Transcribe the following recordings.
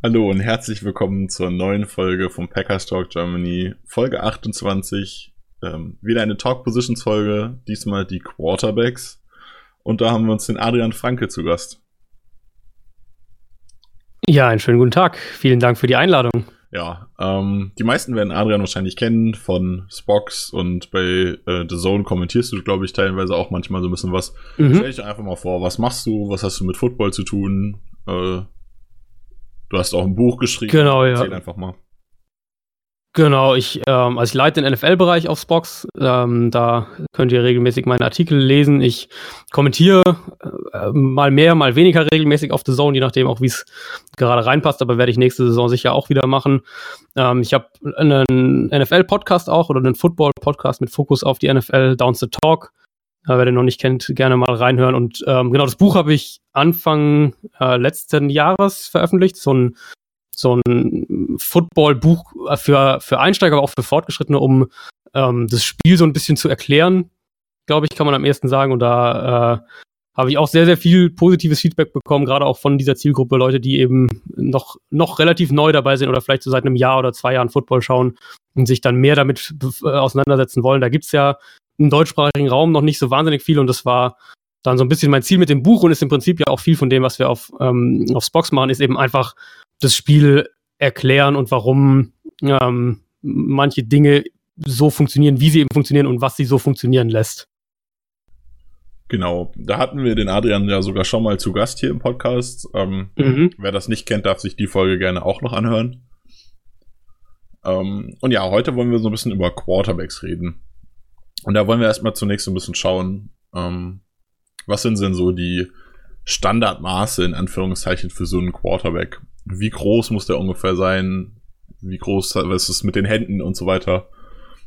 Hallo und herzlich willkommen zur neuen Folge vom Packers Talk Germany, Folge 28. Ähm, wieder eine Talk Positions Folge, diesmal die Quarterbacks. Und da haben wir uns den Adrian Franke zu Gast. Ja, einen schönen guten Tag. Vielen Dank für die Einladung. Ja, ähm, die meisten werden Adrian wahrscheinlich kennen von Spox und bei äh, The Zone kommentierst du, glaube ich, teilweise auch manchmal so ein bisschen was. Mhm. Stell dich einfach mal vor, was machst du, was hast du mit Football zu tun? Äh, Du hast auch ein Buch geschrieben. Genau, ja. Erzähl einfach mal. Genau, ich, ähm, also ich leite den NFL-Bereich auf Spox. Ähm, da könnt ihr regelmäßig meine Artikel lesen. Ich kommentiere äh, mal mehr, mal weniger regelmäßig auf The Zone, je nachdem auch, wie es gerade reinpasst. Aber werde ich nächste Saison sicher auch wieder machen. Ähm, ich habe einen NFL-Podcast auch oder einen Football-Podcast mit Fokus auf die NFL, Downs the Talk. Wer den noch nicht kennt, gerne mal reinhören. Und ähm, genau, das Buch habe ich Anfang äh, letzten Jahres veröffentlicht. So ein, so ein Football-Buch für, für Einsteiger, aber auch für Fortgeschrittene, um ähm, das Spiel so ein bisschen zu erklären, glaube ich, kann man am ehesten sagen. Und da äh, habe ich auch sehr, sehr viel positives Feedback bekommen, gerade auch von dieser Zielgruppe, Leute, die eben noch, noch relativ neu dabei sind oder vielleicht so seit einem Jahr oder zwei Jahren Football schauen und sich dann mehr damit äh, auseinandersetzen wollen. Da gibt's ja im deutschsprachigen Raum noch nicht so wahnsinnig viel und das war dann so ein bisschen mein Ziel mit dem Buch und ist im Prinzip ja auch viel von dem, was wir auf, ähm, auf Spox machen, ist eben einfach das Spiel erklären und warum ähm, manche Dinge so funktionieren, wie sie eben funktionieren und was sie so funktionieren lässt. Genau, da hatten wir den Adrian ja sogar schon mal zu Gast hier im Podcast. Ähm, mhm. Wer das nicht kennt, darf sich die Folge gerne auch noch anhören. Ähm, und ja, heute wollen wir so ein bisschen über Quarterbacks reden. Und da wollen wir erstmal zunächst so ein bisschen schauen, ähm, was sind denn so die Standardmaße in Anführungszeichen für so einen Quarterback? Wie groß muss der ungefähr sein? Wie groß, was ist mit den Händen und so weiter?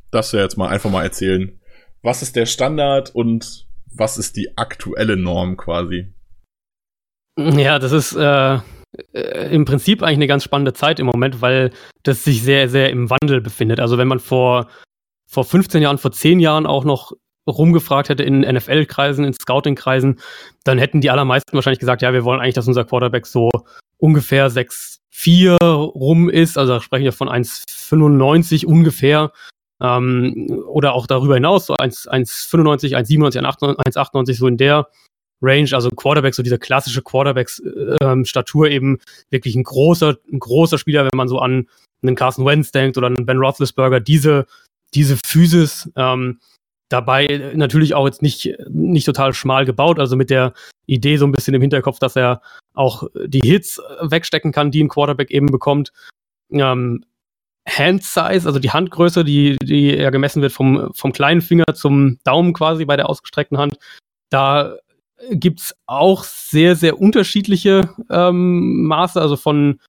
Das wir jetzt mal einfach mal erzählen. Was ist der Standard und was ist die aktuelle Norm quasi? Ja, das ist äh, äh im Prinzip eigentlich eine ganz spannende Zeit im Moment, weil das sich sehr, sehr im Wandel befindet. Also wenn man vor vor 15 Jahren, vor 10 Jahren auch noch rumgefragt hätte in NFL-Kreisen, in Scouting-Kreisen, dann hätten die allermeisten wahrscheinlich gesagt, ja, wir wollen eigentlich, dass unser Quarterback so ungefähr 6,4 rum ist. Also da sprechen wir von 1,95 ungefähr. Ähm, oder auch darüber hinaus, so 1,95, 1,97, 1,98, so in der Range, also Quarterback, so diese klassische Quarterbacks-Statur ähm, eben wirklich ein großer, ein großer Spieler, wenn man so an einen Carson Wentz denkt oder einen Ben Roethlisberger, diese diese Physis ähm, dabei natürlich auch jetzt nicht, nicht total schmal gebaut, also mit der Idee so ein bisschen im Hinterkopf, dass er auch die Hits wegstecken kann, die ein Quarterback eben bekommt. Ähm, Hand Size, also die Handgröße, die, die ja gemessen wird vom, vom kleinen Finger zum Daumen quasi bei der ausgestreckten Hand, da gibt's auch sehr, sehr unterschiedliche ähm, Maße, also von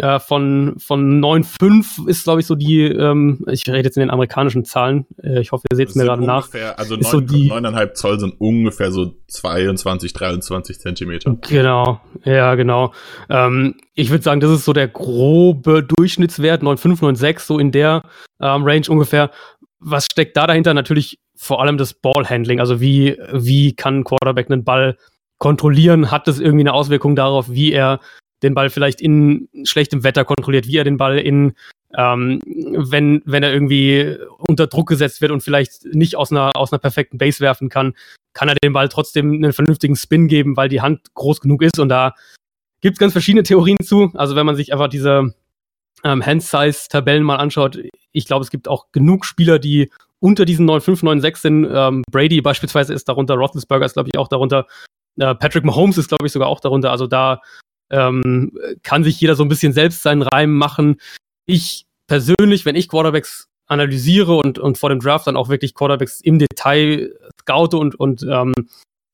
äh, von, von 9,5 ist, glaube ich, so die, ähm, ich rede jetzt in den amerikanischen Zahlen, äh, ich hoffe, ihr seht es mir gerade nach. Also 9,5 so die, 9 Zoll sind ungefähr so 22, 23 Zentimeter. Genau, ja, genau. Ähm, ich würde sagen, das ist so der grobe Durchschnittswert, 9,5, 9,6, so in der ähm, Range ungefähr. Was steckt da dahinter? Natürlich vor allem das Ballhandling, also wie, wie kann ein Quarterback einen Ball kontrollieren? Hat das irgendwie eine Auswirkung darauf, wie er den Ball vielleicht in schlechtem Wetter kontrolliert, wie er den Ball in, ähm, wenn, wenn er irgendwie unter Druck gesetzt wird und vielleicht nicht aus einer, aus einer perfekten Base werfen kann, kann er den Ball trotzdem einen vernünftigen Spin geben, weil die Hand groß genug ist und da gibt es ganz verschiedene Theorien zu. Also wenn man sich einfach diese ähm, Hand-Size-Tabellen mal anschaut, ich glaube, es gibt auch genug Spieler, die unter diesen 9,5, 9,6 sind. Ähm, Brady beispielsweise ist darunter, Roethlisberger ist, glaube ich, auch darunter. Äh, Patrick Mahomes ist, glaube ich, sogar auch darunter. Also da ähm, kann sich jeder so ein bisschen selbst seinen Reim machen. Ich persönlich, wenn ich Quarterbacks analysiere und, und vor dem Draft dann auch wirklich Quarterbacks im Detail scoute und, und ähm,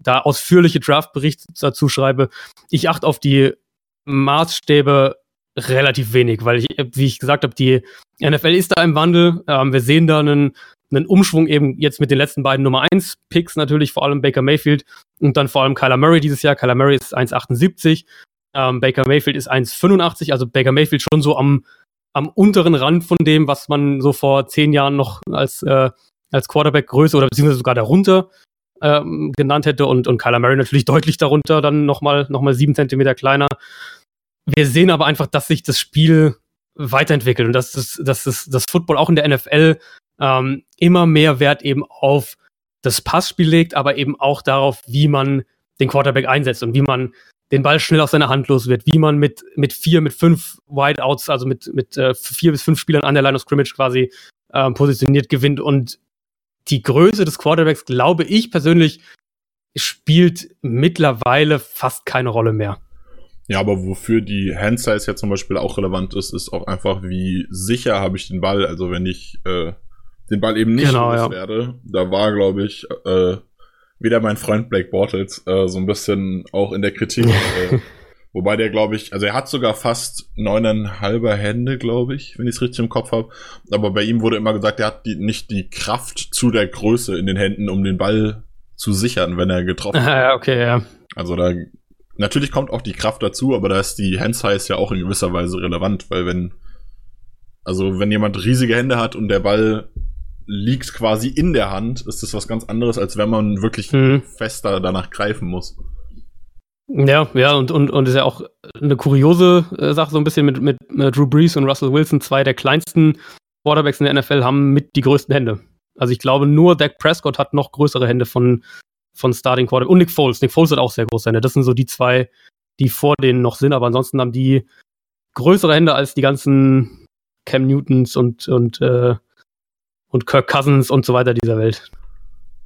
da ausführliche Draftberichte dazu schreibe, ich achte auf die Maßstäbe relativ wenig, weil ich, wie ich gesagt habe, die NFL ist da im Wandel. Ähm, wir sehen da einen, einen Umschwung eben jetzt mit den letzten beiden Nummer 1 Picks natürlich, vor allem Baker Mayfield und dann vor allem Kyler Murray dieses Jahr. Kyler Murray ist 1,78. Ähm, Baker Mayfield ist 1,85, also Baker Mayfield schon so am, am unteren Rand von dem, was man so vor zehn Jahren noch als, äh, als Quarterback-Größe oder beziehungsweise sogar darunter ähm, genannt hätte und, und Kyler Murray natürlich deutlich darunter, dann nochmal noch mal sieben Zentimeter kleiner. Wir sehen aber einfach, dass sich das Spiel weiterentwickelt und dass das, dass das, das Football auch in der NFL ähm, immer mehr Wert eben auf das Passspiel legt, aber eben auch darauf, wie man den Quarterback einsetzt und wie man den Ball schnell aus seiner Hand los wird, wie man mit, mit vier, mit fünf Wideouts, also mit, mit äh, vier bis fünf Spielern an der Line of Scrimmage quasi ähm, positioniert gewinnt. Und die Größe des Quarterbacks, glaube ich persönlich, spielt mittlerweile fast keine Rolle mehr. Ja, aber wofür die Handsize ja zum Beispiel auch relevant ist, ist auch einfach, wie sicher habe ich den Ball. Also wenn ich äh, den Ball eben nicht genau, ja. werde, da war, glaube ich, äh, wieder mein Freund Blake Bortles äh, so ein bisschen auch in der Kritik. äh, wobei der, glaube ich, also er hat sogar fast neuneinhalber Hände, glaube ich, wenn ich es richtig im Kopf habe. Aber bei ihm wurde immer gesagt, er hat die, nicht die Kraft zu der Größe in den Händen, um den Ball zu sichern, wenn er getroffen wird. Ja, okay, ja. Also da natürlich kommt auch die Kraft dazu, aber da ist die Hand Size ja auch in gewisser Weise relevant, weil wenn also wenn jemand riesige Hände hat und der Ball liegt quasi in der Hand, ist das was ganz anderes, als wenn man wirklich mhm. fester danach greifen muss. Ja, ja, und, und, und ist ja auch eine kuriose äh, Sache, so ein bisschen mit, mit, mit Drew Brees und Russell Wilson, zwei der kleinsten Quarterbacks in der NFL, haben mit die größten Hände. Also ich glaube, nur Dak Prescott hat noch größere Hände von, von Starting Quarterback. Und Nick Foles. Nick Foles hat auch sehr große Hände. Das sind so die zwei, die vor denen noch sind, aber ansonsten haben die größere Hände als die ganzen Cam Newtons und, und äh, und Kirk Cousins und so weiter dieser Welt.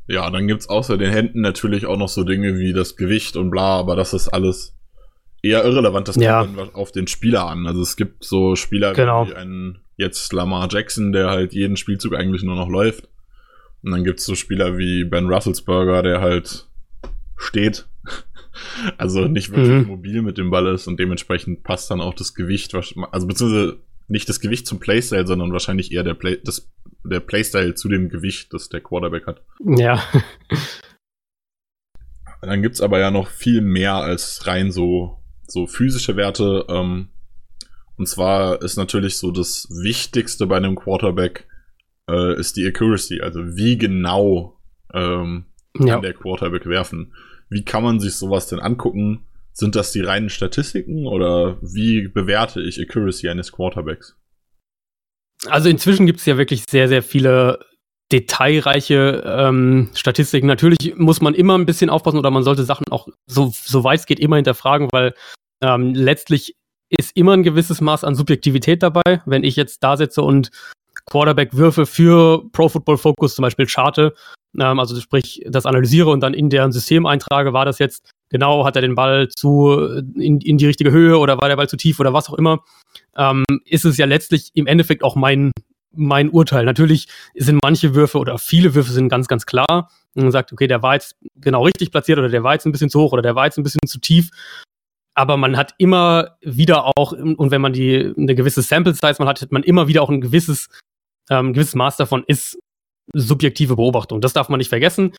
Ja, dann gibt's außer den Händen natürlich auch noch so Dinge wie das Gewicht und bla, aber das ist alles eher irrelevant. Das ja. kommt dann auf den Spieler an. Also es gibt so Spieler genau. wie ein jetzt Lamar Jackson, der halt jeden Spielzug eigentlich nur noch läuft. Und dann gibt's so Spieler wie Ben Russelsberger, der halt steht. also nicht wirklich mhm. mobil mit dem Ball ist und dementsprechend passt dann auch das Gewicht, also beziehungsweise nicht das Gewicht zum Playstyle, sondern wahrscheinlich eher der, Play, das, der Playstyle zu dem Gewicht, das der Quarterback hat. Ja. Dann gibt's aber ja noch viel mehr als rein so, so physische Werte. Ähm, und zwar ist natürlich so das Wichtigste bei einem Quarterback äh, ist die Accuracy, also wie genau ähm, kann ja. der Quarterback werfen. Wie kann man sich sowas denn angucken? Sind das die reinen Statistiken oder wie bewerte ich Accuracy eines Quarterbacks? Also inzwischen gibt es ja wirklich sehr, sehr viele detailreiche ähm, Statistiken. Natürlich muss man immer ein bisschen aufpassen oder man sollte Sachen auch so, so weit es geht immer hinterfragen, weil ähm, letztlich ist immer ein gewisses Maß an Subjektivität dabei. Wenn ich jetzt da sitze und Quarterback-Würfe für Pro Football Focus zum Beispiel charte, ähm, also sprich das analysiere und dann in deren System eintrage, war das jetzt genau, hat er den Ball zu in, in die richtige Höhe oder war der Ball zu tief oder was auch immer, ähm, ist es ja letztlich im Endeffekt auch mein mein Urteil. Natürlich sind manche Würfe oder viele Würfe sind ganz, ganz klar. Man sagt, okay, der war jetzt genau richtig platziert oder der war jetzt ein bisschen zu hoch oder der war jetzt ein bisschen zu tief. Aber man hat immer wieder auch, und wenn man die eine gewisse Sample Size man hat, hat man immer wieder auch ein gewisses, ähm, gewisses Maß davon ist subjektive Beobachtung. Das darf man nicht vergessen.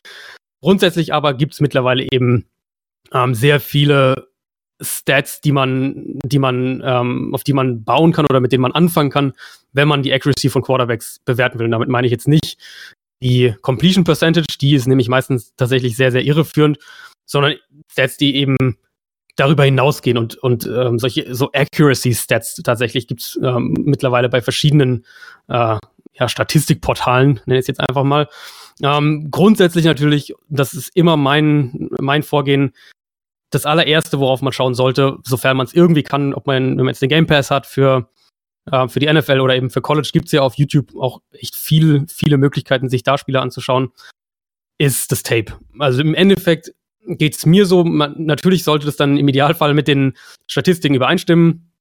Grundsätzlich aber gibt es mittlerweile eben ähm, sehr viele Stats, die man, die man, ähm, auf die man bauen kann oder mit denen man anfangen kann, wenn man die Accuracy von Quarterbacks bewerten will. Und damit meine ich jetzt nicht die Completion Percentage, die ist nämlich meistens tatsächlich sehr, sehr irreführend, sondern Stats, die eben darüber hinausgehen und, und ähm, solche so Accuracy-Stats tatsächlich gibt es ähm, mittlerweile bei verschiedenen äh, ja, Statistikportalen, nenne ich es jetzt einfach mal. Ähm, grundsätzlich natürlich, das ist immer mein, mein Vorgehen, das allererste, worauf man schauen sollte, sofern man es irgendwie kann, ob man, wenn man jetzt den Game Pass hat für, äh, für die NFL oder eben für College, gibt es ja auf YouTube auch echt viel, viele Möglichkeiten, sich da Spiele anzuschauen, ist das Tape. Also im Endeffekt geht es mir so, man, natürlich sollte das dann im Idealfall mit den Statistiken übereinstimmen.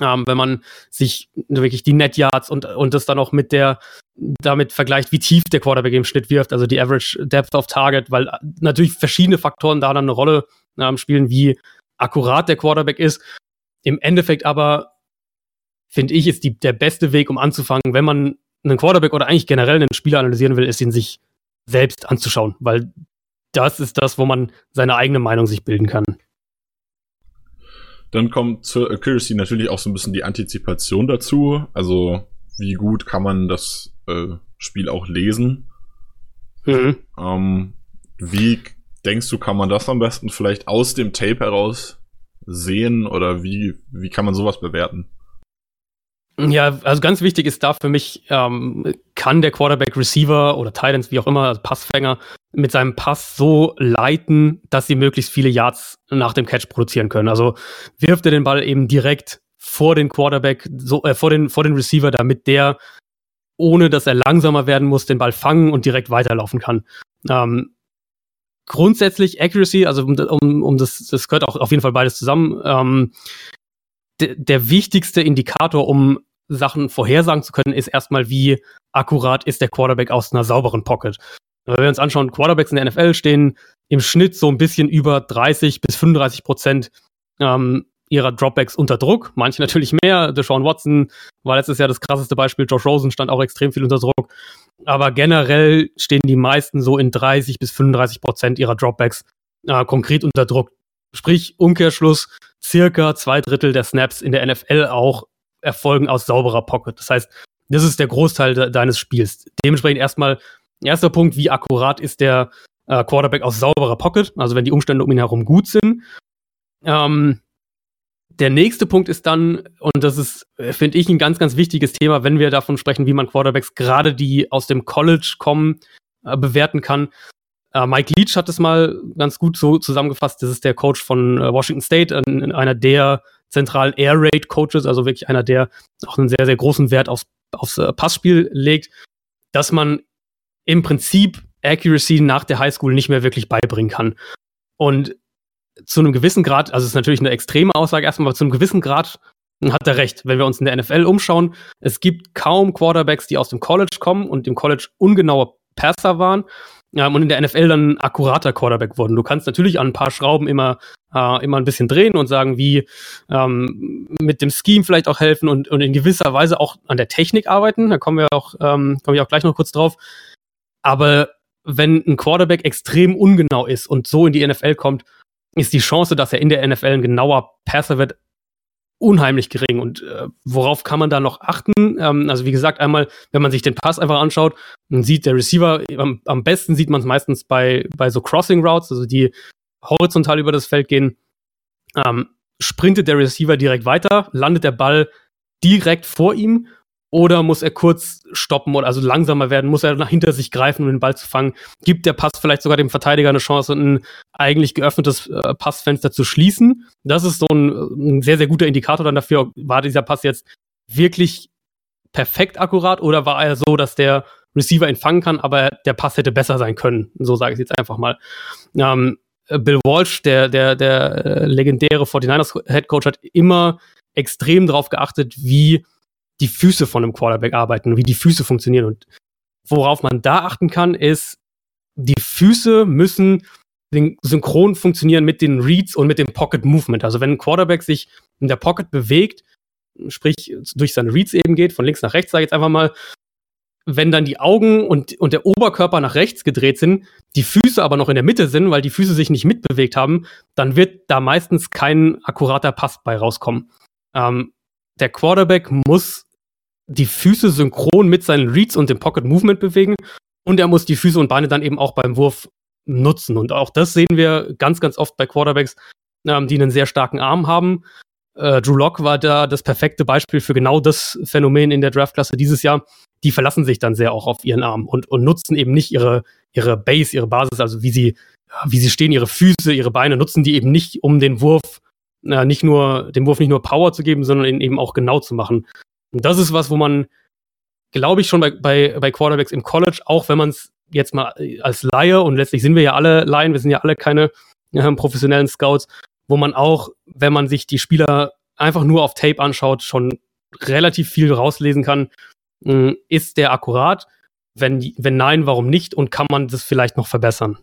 Ähm, wenn man sich wirklich die Net Yards und, und das dann auch mit der, damit vergleicht, wie tief der Quarterback im Schnitt wirft, also die Average Depth of Target, weil natürlich verschiedene Faktoren da dann eine Rolle ähm, spielen, wie akkurat der Quarterback ist. Im Endeffekt aber finde ich, ist die, der beste Weg, um anzufangen, wenn man einen Quarterback oder eigentlich generell einen Spieler analysieren will, ist ihn sich selbst anzuschauen, weil das ist das, wo man seine eigene Meinung sich bilden kann. Dann kommt zur Accuracy natürlich auch so ein bisschen die Antizipation dazu. Also, wie gut kann man das äh, Spiel auch lesen? Mhm. Ähm, wie denkst du, kann man das am besten vielleicht aus dem Tape heraus sehen oder wie, wie kann man sowas bewerten? Ja, also ganz wichtig ist da für mich, ähm, kann der Quarterback Receiver oder Titans, wie auch immer, also Passfänger, mit seinem Pass so leiten, dass sie möglichst viele Yards nach dem Catch produzieren können. Also wirft er den Ball eben direkt vor den Quarterback, so, äh, vor, den, vor den Receiver, damit der, ohne dass er langsamer werden muss, den Ball fangen und direkt weiterlaufen kann. Ähm, grundsätzlich Accuracy, also um, um, um das, das gehört auch auf jeden Fall beides zusammen. Ähm, der wichtigste Indikator, um Sachen vorhersagen zu können, ist erstmal, wie akkurat ist der Quarterback aus einer sauberen Pocket. Wenn wir uns anschauen, Quarterbacks in der NFL stehen im Schnitt so ein bisschen über 30 bis 35 Prozent ähm, ihrer Dropbacks unter Druck. Manche natürlich mehr. Deshaun Watson war letztes Jahr das krasseste Beispiel. Josh Rosen stand auch extrem viel unter Druck. Aber generell stehen die meisten so in 30 bis 35 Prozent ihrer Dropbacks äh, konkret unter Druck. Sprich, Umkehrschluss, circa zwei Drittel der Snaps in der NFL auch erfolgen aus sauberer Pocket. Das heißt, das ist der Großteil de deines Spiels. Dementsprechend erstmal, erster Punkt, wie akkurat ist der äh, Quarterback aus sauberer Pocket, also wenn die Umstände um ihn herum gut sind. Ähm, der nächste Punkt ist dann, und das ist, äh, finde ich, ein ganz, ganz wichtiges Thema, wenn wir davon sprechen, wie man Quarterbacks gerade die aus dem College kommen, äh, bewerten kann. Äh, Mike Leach hat es mal ganz gut so zusammengefasst. Das ist der Coach von äh, Washington State, ein, einer der zentralen Air Raid Coaches, also wirklich einer, der auch einen sehr, sehr großen Wert aufs, aufs äh, Passspiel legt, dass man im Prinzip Accuracy nach der Highschool nicht mehr wirklich beibringen kann. Und zu einem gewissen Grad, also es ist natürlich eine extreme Aussage erstmal, aber zu einem gewissen Grad hat er recht. Wenn wir uns in der NFL umschauen, es gibt kaum Quarterbacks, die aus dem College kommen und im College ungenaue Passer waren ähm, und in der NFL dann akkurater Quarterback wurden. Du kannst natürlich an ein paar Schrauben immer, äh, immer ein bisschen drehen und sagen, wie ähm, mit dem Scheme vielleicht auch helfen und, und in gewisser Weise auch an der Technik arbeiten. Da kommen wir auch, ähm, komme ich auch gleich noch kurz drauf. Aber wenn ein Quarterback extrem ungenau ist und so in die NFL kommt, ist die Chance, dass er in der NFL ein genauer Passer wird, unheimlich gering. Und äh, worauf kann man da noch achten? Ähm, also wie gesagt, einmal, wenn man sich den Pass einfach anschaut, man sieht der Receiver, am, am besten sieht man es meistens bei, bei so Crossing Routes, also die horizontal über das Feld gehen. Ähm, sprintet der Receiver direkt weiter, landet der Ball direkt vor ihm oder muss er kurz stoppen oder also langsamer werden? Muss er nach hinter sich greifen, um den Ball zu fangen? Gibt der Pass vielleicht sogar dem Verteidiger eine Chance, ein eigentlich geöffnetes äh, Passfenster zu schließen? Das ist so ein, ein, sehr, sehr guter Indikator dann dafür, war dieser Pass jetzt wirklich perfekt akkurat oder war er so, dass der Receiver ihn fangen kann, aber der Pass hätte besser sein können? So sage ich jetzt einfach mal. Ähm, Bill Walsh, der, der, der äh, legendäre 49ers Head Coach, hat immer extrem darauf geachtet, wie die Füße von einem Quarterback arbeiten, wie die Füße funktionieren. Und worauf man da achten kann, ist, die Füße müssen synchron funktionieren mit den Reads und mit dem Pocket Movement. Also wenn ein Quarterback sich in der Pocket bewegt, sprich durch seine Reads eben geht, von links nach rechts, sage ich jetzt einfach mal, wenn dann die Augen und, und der Oberkörper nach rechts gedreht sind, die Füße aber noch in der Mitte sind, weil die Füße sich nicht mitbewegt haben, dann wird da meistens kein akkurater Pass bei rauskommen. Ähm, der Quarterback muss die Füße synchron mit seinen Reads und dem Pocket Movement bewegen und er muss die Füße und Beine dann eben auch beim Wurf nutzen. Und auch das sehen wir ganz, ganz oft bei Quarterbacks, ähm, die einen sehr starken Arm haben. Äh, Drew Lock war da das perfekte Beispiel für genau das Phänomen in der Draftklasse dieses Jahr. Die verlassen sich dann sehr auch auf ihren Arm und, und nutzen eben nicht ihre, ihre Base, ihre Basis, also wie sie, wie sie stehen, ihre Füße, ihre Beine, nutzen die eben nicht, um den Wurf, äh, nicht nur, dem Wurf nicht nur Power zu geben, sondern ihn eben auch genau zu machen. Und das ist was, wo man, glaube ich, schon bei, bei, bei Quarterbacks im College, auch wenn man es jetzt mal als Laie, und letztlich sind wir ja alle Laien, wir sind ja alle keine äh, professionellen Scouts, wo man auch, wenn man sich die Spieler einfach nur auf Tape anschaut, schon relativ viel rauslesen kann. Äh, ist der akkurat? Wenn, wenn nein, warum nicht? Und kann man das vielleicht noch verbessern?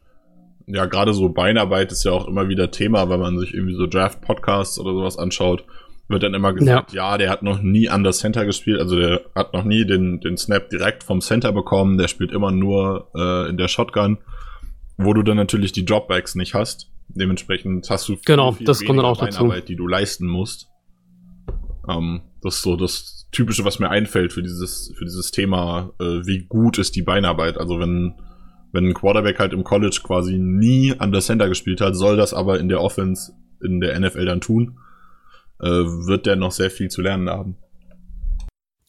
Ja, gerade so Beinarbeit ist ja auch immer wieder Thema, wenn man sich irgendwie so Draft-Podcasts oder sowas anschaut wird dann immer gesagt, ja. ja. der hat noch nie an das Center gespielt, also der hat noch nie den, den Snap direkt vom Center bekommen, der spielt immer nur äh, in der Shotgun, wo du dann natürlich die Dropbacks nicht hast. Dementsprechend hast du viel, genau, viel das kommt dann auch dazu. die du leisten musst. Ähm, das ist so das Typische, was mir einfällt für dieses, für dieses Thema, äh, wie gut ist die Beinarbeit. Also wenn, wenn ein Quarterback halt im College quasi nie an der Center gespielt hat, soll das aber in der Offense in der NFL dann tun wird der noch sehr viel zu lernen haben.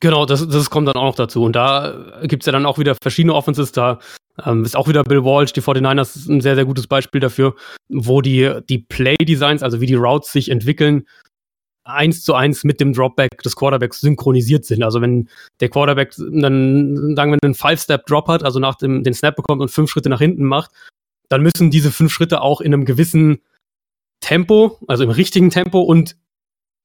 Genau, das, das kommt dann auch noch dazu. Und da gibt es ja dann auch wieder verschiedene Offenses. Da ähm, ist auch wieder Bill Walsh, die 49ers, ein sehr, sehr gutes Beispiel dafür, wo die, die Play-Designs, also wie die Routes sich entwickeln, eins zu eins mit dem Dropback des Quarterbacks synchronisiert sind. Also wenn der Quarterback dann, sagen wir, einen Five-Step-Drop hat, also nach dem den Snap bekommt und fünf Schritte nach hinten macht, dann müssen diese fünf Schritte auch in einem gewissen Tempo, also im richtigen Tempo und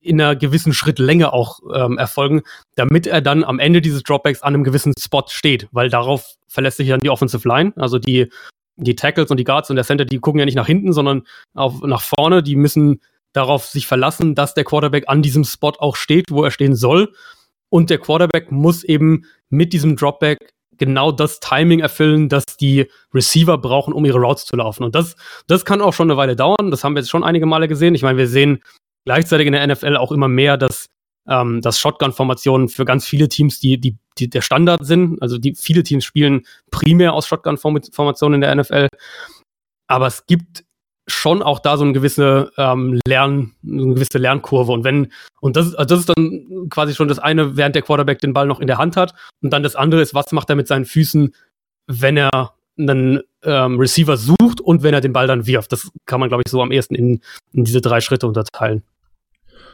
in einer gewissen Schrittlänge auch ähm, erfolgen, damit er dann am Ende dieses Dropbacks an einem gewissen Spot steht, weil darauf verlässt sich dann die Offensive Line, also die die Tackles und die Guards und der Center, die gucken ja nicht nach hinten, sondern auf, nach vorne. Die müssen darauf sich verlassen, dass der Quarterback an diesem Spot auch steht, wo er stehen soll. Und der Quarterback muss eben mit diesem Dropback genau das Timing erfüllen, das die Receiver brauchen, um ihre Routes zu laufen. Und das, das kann auch schon eine Weile dauern. Das haben wir jetzt schon einige Male gesehen. Ich meine, wir sehen gleichzeitig in der NFL auch immer mehr, dass, ähm, dass Shotgun-Formationen für ganz viele Teams die, die, die der Standard sind. Also die, viele Teams spielen primär aus Shotgun-Formationen in der NFL. Aber es gibt schon auch da so eine gewisse ähm, Lern, eine gewisse Lernkurve. Und wenn, und das, also das ist dann quasi schon das eine, während der Quarterback den Ball noch in der Hand hat. Und dann das andere ist, was macht er mit seinen Füßen, wenn er einen ähm, Receiver sucht und wenn er den Ball dann wirft. Das kann man, glaube ich, so am ehesten in, in diese drei Schritte unterteilen.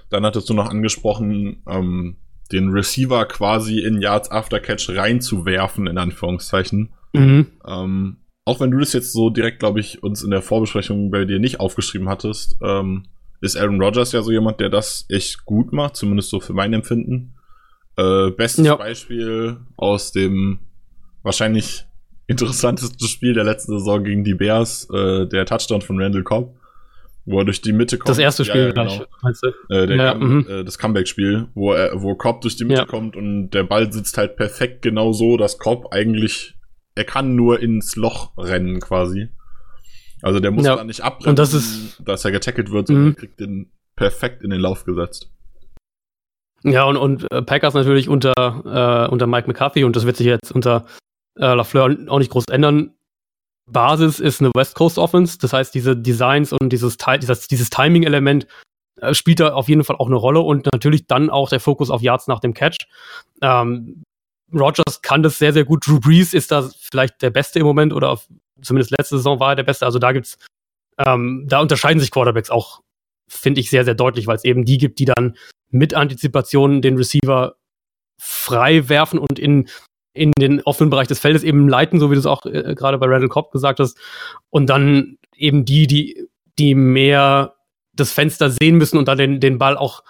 Dann hattest du noch angesprochen, ähm, den Receiver quasi in Yards After Catch reinzuwerfen, in Anführungszeichen. Mhm. Ähm, auch wenn du das jetzt so direkt, glaube ich, uns in der Vorbesprechung bei dir nicht aufgeschrieben hattest, ähm, ist Aaron Rodgers ja so jemand, der das echt gut macht, zumindest so für mein Empfinden. Äh, bestes ja. Beispiel aus dem wahrscheinlich interessanteste Spiel der letzten Saison gegen die Bears, äh, der Touchdown von Randall Cobb wo er durch die Mitte kommt. Das erste Spiel ja, genau. meinst du? Äh, ja, Come mhm. äh, das Comeback-Spiel, wo er, wo Cobb durch die Mitte ja. kommt und der Ball sitzt halt perfekt genau so, dass Cobb eigentlich, er kann nur ins Loch rennen quasi. Also der muss ja. da nicht und das ist, dass er getackelt wird, sondern mhm. kriegt den perfekt in den Lauf gesetzt. Ja, und, und äh, Packers natürlich unter, äh, unter Mike McCarthy und das wird sich jetzt unter äh, LaFleur auch nicht groß ändern. Basis ist eine West Coast Offense. Das heißt, diese Designs und dieses, dieses, dieses Timing-Element äh, spielt da auf jeden Fall auch eine Rolle und natürlich dann auch der Fokus auf Yards nach dem Catch. Ähm, Rogers kann das sehr, sehr gut. Drew Brees ist da vielleicht der Beste im Moment oder auf, zumindest letzte Saison war er der Beste. Also da gibt's, ähm, da unterscheiden sich Quarterbacks auch, finde ich, sehr, sehr deutlich, weil es eben die gibt, die dann mit Antizipation den Receiver frei werfen und in in den offenen Bereich des Feldes eben leiten, so wie du es auch äh, gerade bei Randall Cobb gesagt hast. Und dann eben die, die, die mehr das Fenster sehen müssen und dann den, den Ball auch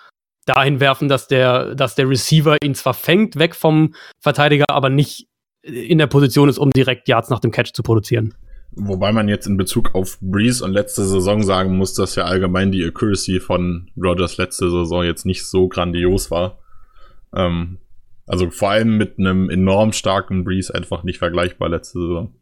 dahin werfen, dass der, dass der Receiver ihn zwar fängt, weg vom Verteidiger, aber nicht in der Position ist, um direkt Yards nach dem Catch zu produzieren. Wobei man jetzt in Bezug auf Breeze und letzte Saison sagen muss, dass ja allgemein die Accuracy von Rogers letzte Saison jetzt nicht so grandios war. Ähm, also vor allem mit einem enorm starken Breeze einfach nicht vergleichbar letzte Saison.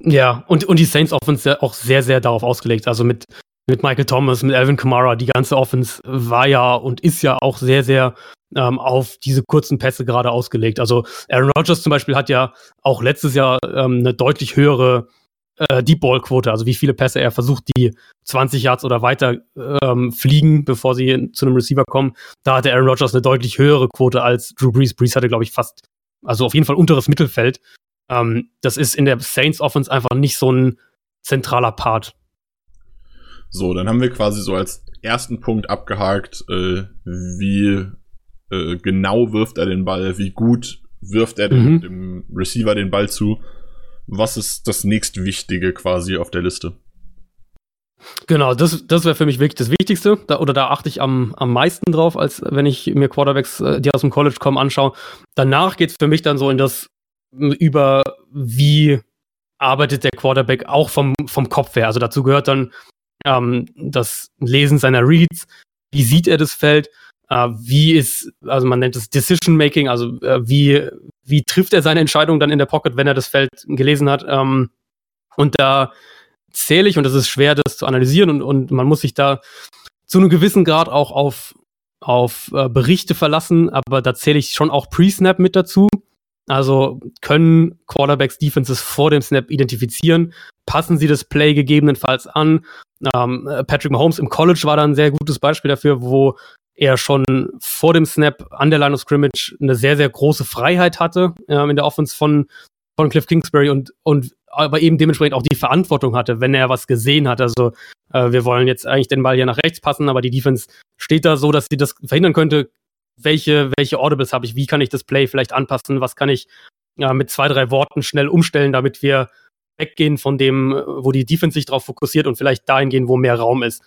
Ja, und, und die Saints Offense auch sehr, sehr darauf ausgelegt. Also mit, mit Michael Thomas, mit Alvin Kamara, die ganze Offense war ja und ist ja auch sehr, sehr ähm, auf diese kurzen Pässe gerade ausgelegt. Also Aaron Rodgers zum Beispiel hat ja auch letztes Jahr ähm, eine deutlich höhere äh, Deep Ball Quote, also wie viele Pässe er versucht, die 20 Yards oder weiter ähm, fliegen, bevor sie zu einem Receiver kommen. Da hatte Aaron Rodgers eine deutlich höhere Quote als Drew Brees. Brees hatte, glaube ich, fast, also auf jeden Fall unteres Mittelfeld. Ähm, das ist in der Saints Offense einfach nicht so ein zentraler Part. So, dann haben wir quasi so als ersten Punkt abgehakt, äh, wie äh, genau wirft er den Ball, wie gut wirft er dem, mhm. dem Receiver den Ball zu was ist das nächstwichtige quasi auf der Liste? Genau, das, das wäre für mich wirklich das Wichtigste. Da, oder da achte ich am, am meisten drauf, als wenn ich mir Quarterbacks, äh, die aus dem College kommen, anschaue. Danach geht es für mich dann so in das über, wie arbeitet der Quarterback auch vom, vom Kopf her. Also dazu gehört dann ähm, das Lesen seiner Reads, wie sieht er das Feld, wie ist, also man nennt es Decision Making, also äh, wie, wie trifft er seine Entscheidung dann in der Pocket, wenn er das Feld gelesen hat. Ähm, und da zähle ich, und das ist schwer, das zu analysieren, und, und man muss sich da zu einem gewissen Grad auch auf, auf äh, Berichte verlassen, aber da zähle ich schon auch Pre-Snap mit dazu. Also können Quarterbacks Defenses vor dem Snap identifizieren, passen sie das Play gegebenenfalls an. Ähm, Patrick Mahomes im College war da ein sehr gutes Beispiel dafür, wo er schon vor dem Snap an der Line of Scrimmage eine sehr, sehr große Freiheit hatte ähm, in der Offense von, von Cliff Kingsbury und, und aber eben dementsprechend auch die Verantwortung hatte, wenn er was gesehen hat. Also äh, wir wollen jetzt eigentlich den Ball hier nach rechts passen, aber die Defense steht da so, dass sie das verhindern könnte. Welche, welche Audibles habe ich? Wie kann ich das Play vielleicht anpassen? Was kann ich äh, mit zwei, drei Worten schnell umstellen, damit wir weggehen von dem, wo die Defense sich drauf fokussiert und vielleicht dahin gehen, wo mehr Raum ist.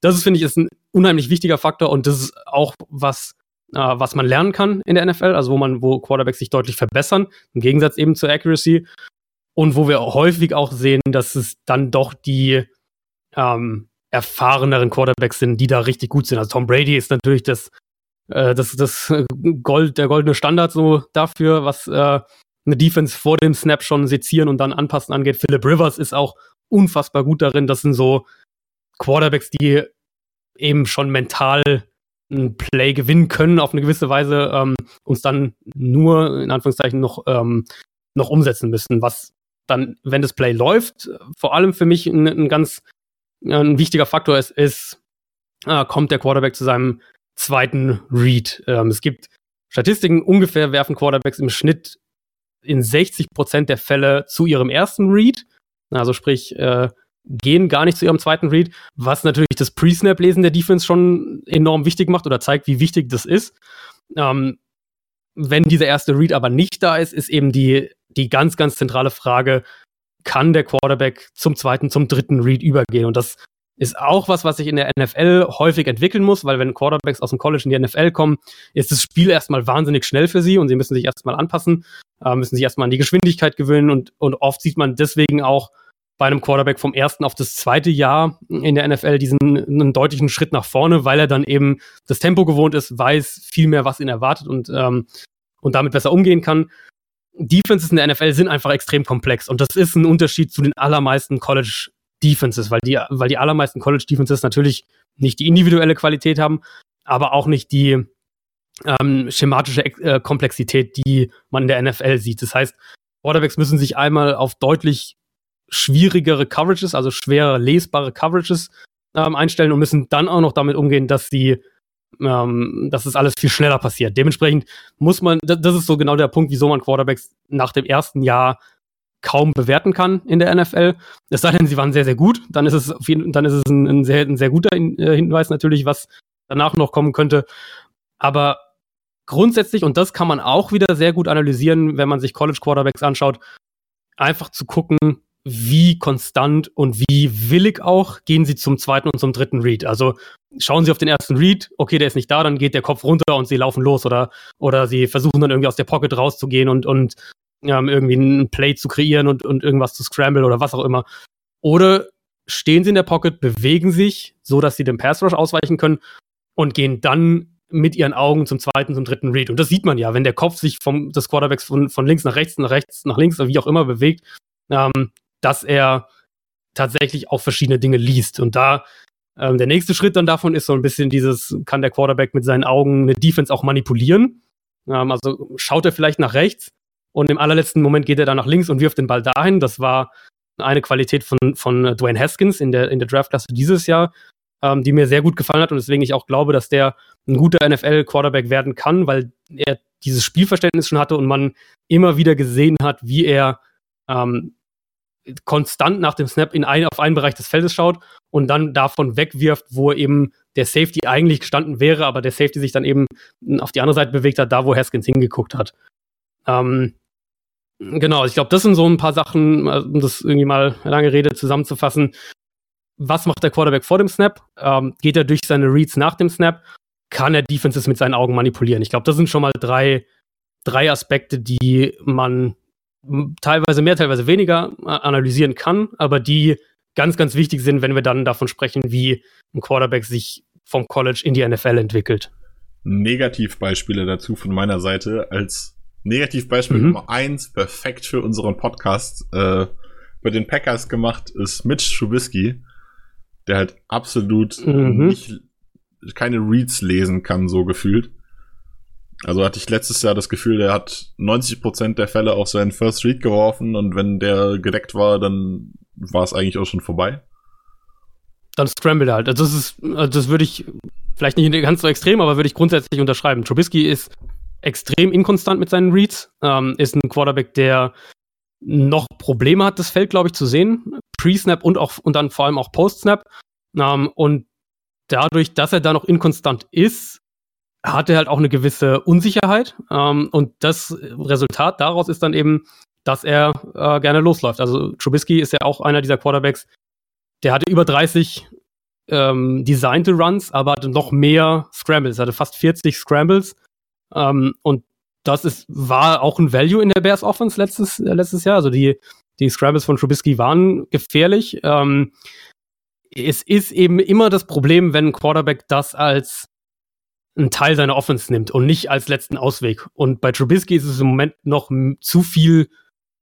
Das ist, finde ich, ist ein unheimlich wichtiger Faktor und das ist auch was, äh, was man lernen kann in der NFL, also wo man, wo Quarterbacks sich deutlich verbessern, im Gegensatz eben zur Accuracy. Und wo wir häufig auch sehen, dass es dann doch die ähm, erfahreneren Quarterbacks sind, die da richtig gut sind. Also Tom Brady ist natürlich das, äh, das, das Gold, der goldene Standard so dafür, was äh, eine Defense vor dem Snap schon sezieren und dann anpassen angeht. Philip Rivers ist auch unfassbar gut darin. Das sind so Quarterbacks, die eben schon mental ein Play gewinnen können auf eine gewisse Weise, ähm, uns dann nur in Anführungszeichen noch, ähm, noch umsetzen müssen, was dann, wenn das Play läuft, vor allem für mich ein, ein ganz ein wichtiger Faktor ist, ist äh, kommt der Quarterback zu seinem zweiten Read. Ähm, es gibt Statistiken, ungefähr werfen Quarterbacks im Schnitt in 60 Prozent der Fälle zu ihrem ersten Read. Also sprich, äh, gehen gar nicht zu ihrem zweiten Read, was natürlich das Pre-Snap-Lesen der Defense schon enorm wichtig macht oder zeigt, wie wichtig das ist. Ähm, wenn dieser erste Read aber nicht da ist, ist eben die die ganz, ganz zentrale Frage, kann der Quarterback zum zweiten, zum dritten Read übergehen? Und das ist auch was, was sich in der NFL häufig entwickeln muss, weil wenn Quarterbacks aus dem College in die NFL kommen, ist das Spiel erstmal wahnsinnig schnell für sie und sie müssen sich erstmal anpassen, äh, müssen sich erstmal an die Geschwindigkeit gewöhnen und, und oft sieht man deswegen auch bei einem Quarterback vom ersten auf das zweite Jahr in der NFL diesen einen deutlichen Schritt nach vorne, weil er dann eben das Tempo gewohnt ist, weiß viel mehr, was ihn erwartet und, ähm, und damit besser umgehen kann. Defenses in der NFL sind einfach extrem komplex und das ist ein Unterschied zu den allermeisten College Defenses, weil die, weil die allermeisten College Defenses natürlich nicht die individuelle Qualität haben, aber auch nicht die ähm, schematische äh, Komplexität, die man in der NFL sieht. Das heißt, Quarterbacks müssen sich einmal auf deutlich schwierigere Coverages, also schwerer lesbare Coverages ähm, einstellen und müssen dann auch noch damit umgehen, dass sie ähm, dass es alles viel schneller passiert. Dementsprechend muss man, das ist so genau der Punkt, wieso man Quarterbacks nach dem ersten Jahr kaum bewerten kann in der NFL. Es sei denn, sie waren sehr, sehr gut. Dann ist es, jeden, dann ist es ein, ein, sehr, ein sehr guter äh, Hinweis natürlich, was danach noch kommen könnte. Aber grundsätzlich, und das kann man auch wieder sehr gut analysieren, wenn man sich College Quarterbacks anschaut, einfach zu gucken, wie konstant und wie willig auch gehen sie zum zweiten und zum dritten Read. Also schauen sie auf den ersten Read, okay, der ist nicht da, dann geht der Kopf runter und sie laufen los oder, oder sie versuchen dann irgendwie aus der Pocket rauszugehen und, und ähm, irgendwie ein Play zu kreieren und, und irgendwas zu scramble oder was auch immer. Oder stehen sie in der Pocket, bewegen sich, so dass sie dem Pass Rush ausweichen können und gehen dann mit ihren Augen zum zweiten, zum dritten Read. Und das sieht man ja, wenn der Kopf sich vom, des Quarterbacks von, von links nach rechts, nach rechts, nach links wie auch immer bewegt, ähm, dass er tatsächlich auch verschiedene Dinge liest. Und da ähm, der nächste Schritt dann davon ist so ein bisschen dieses, kann der Quarterback mit seinen Augen eine Defense auch manipulieren? Ähm, also schaut er vielleicht nach rechts und im allerletzten Moment geht er dann nach links und wirft den Ball dahin. Das war eine Qualität von, von Dwayne Haskins in der, in der Draftklasse dieses Jahr, ähm, die mir sehr gut gefallen hat und deswegen ich auch glaube, dass der ein guter NFL-Quarterback werden kann, weil er dieses Spielverständnis schon hatte und man immer wieder gesehen hat, wie er ähm, konstant nach dem Snap in ein, auf einen Bereich des Feldes schaut und dann davon wegwirft, wo eben der Safety eigentlich gestanden wäre, aber der Safety sich dann eben auf die andere Seite bewegt hat, da wo Haskins hingeguckt hat. Ähm, genau, ich glaube, das sind so ein paar Sachen, um das irgendwie mal lange Rede zusammenzufassen. Was macht der Quarterback vor dem Snap? Ähm, geht er durch seine Reads nach dem Snap? Kann er Defenses mit seinen Augen manipulieren? Ich glaube, das sind schon mal drei, drei Aspekte, die man teilweise mehr, teilweise weniger äh, analysieren kann, aber die ganz, ganz wichtig sind, wenn wir dann davon sprechen, wie ein Quarterback sich vom College in die NFL entwickelt. Negativbeispiele dazu von meiner Seite. Als Negativbeispiel mhm. Nummer eins, perfekt für unseren Podcast, äh, bei den Packers gemacht, ist Mitch Trubisky, der halt absolut mhm. nicht, keine Reads lesen kann, so gefühlt. Also hatte ich letztes Jahr das Gefühl, der hat 90% der Fälle auf seinen First Read geworfen und wenn der gedeckt war, dann war es eigentlich auch schon vorbei. Dann scramble er halt. Also das ist, also das würde ich vielleicht nicht ganz so extrem, aber würde ich grundsätzlich unterschreiben. Trubisky ist extrem inkonstant mit seinen Reads, ähm, ist ein Quarterback, der noch Probleme hat, das Feld, glaube ich, zu sehen. Pre-Snap und auch und dann vor allem auch Post-Snap. Ähm, und dadurch, dass er da noch inkonstant ist, hat er halt auch eine gewisse Unsicherheit. Ähm, und das Resultat daraus ist dann eben, dass er äh, gerne losläuft. Also Trubisky ist ja auch einer dieser Quarterbacks, der hatte über 30 ähm, designte Runs, aber hatte noch mehr Scrambles. Er hatte fast 40 Scrambles. Ähm, und das ist, war auch ein Value in der Bears Offense letztes, äh, letztes Jahr. Also die, die Scrambles von Trubisky waren gefährlich. Ähm, es ist eben immer das Problem, wenn ein Quarterback das als einen Teil seiner Offense nimmt und nicht als letzten Ausweg. Und bei Trubisky ist es im Moment noch zu viel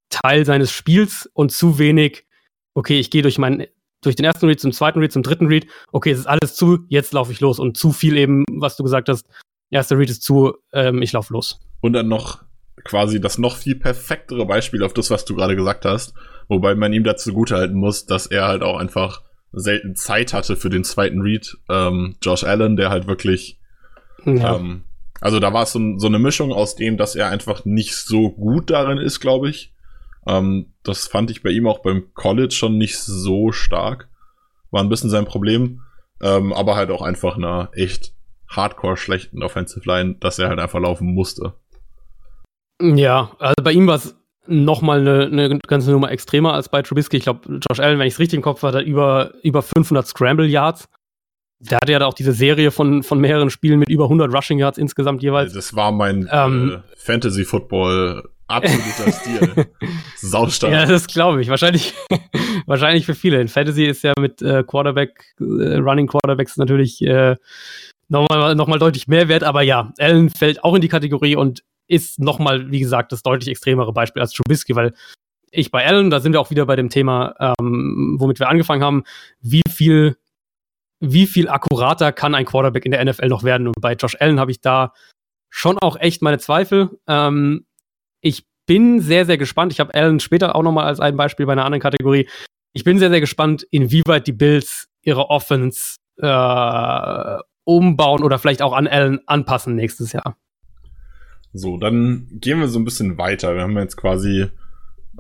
Teil seines Spiels und zu wenig, okay, ich gehe durch meinen durch den ersten Read zum zweiten Read zum dritten Read, okay, es ist alles zu, jetzt laufe ich los und zu viel eben, was du gesagt hast, erster Read ist zu, ähm, ich laufe los. Und dann noch quasi das noch viel perfektere Beispiel auf das, was du gerade gesagt hast, wobei man ihm dazu halten muss, dass er halt auch einfach selten Zeit hatte für den zweiten Read. Ähm, Josh Allen, der halt wirklich ja. ähm, also da war es so, so, eine Mischung aus dem, dass er einfach nicht so gut darin ist, glaube ich. Ähm, das fand ich bei ihm auch beim College schon nicht so stark. War ein bisschen sein Problem. Ähm, aber halt auch einfach einer echt hardcore schlechten Offensive Line, dass er halt einfach laufen musste. Ja, also bei ihm war es nochmal eine, eine ganze Nummer extremer als bei Trubisky. Ich glaube, Josh Allen, wenn ich es richtig im Kopf hatte, über, über 500 Scramble Yards. Der hatte ja da auch diese Serie von, von mehreren Spielen mit über 100 Rushing Yards insgesamt jeweils. Das war mein ähm, äh, Fantasy Football absoluter Stil. Saustark. Ja, das glaube ich. Wahrscheinlich, wahrscheinlich für viele. In Fantasy ist ja mit äh, Quarterback, äh, Running Quarterbacks natürlich äh, nochmal noch mal deutlich mehr wert. Aber ja, Allen fällt auch in die Kategorie und ist nochmal, wie gesagt, das deutlich extremere Beispiel als Trubisky, weil ich bei Allen, da sind wir auch wieder bei dem Thema, ähm, womit wir angefangen haben, wie viel, wie viel akkurater kann ein Quarterback in der NFL noch werden? Und bei Josh Allen habe ich da schon auch echt meine Zweifel. Ähm, ich bin sehr, sehr gespannt. Ich habe Allen später auch nochmal als ein Beispiel bei einer anderen Kategorie. Ich bin sehr, sehr gespannt, inwieweit die Bills ihre Offense äh, umbauen oder vielleicht auch an Allen anpassen nächstes Jahr. So, dann gehen wir so ein bisschen weiter. Wir haben jetzt quasi,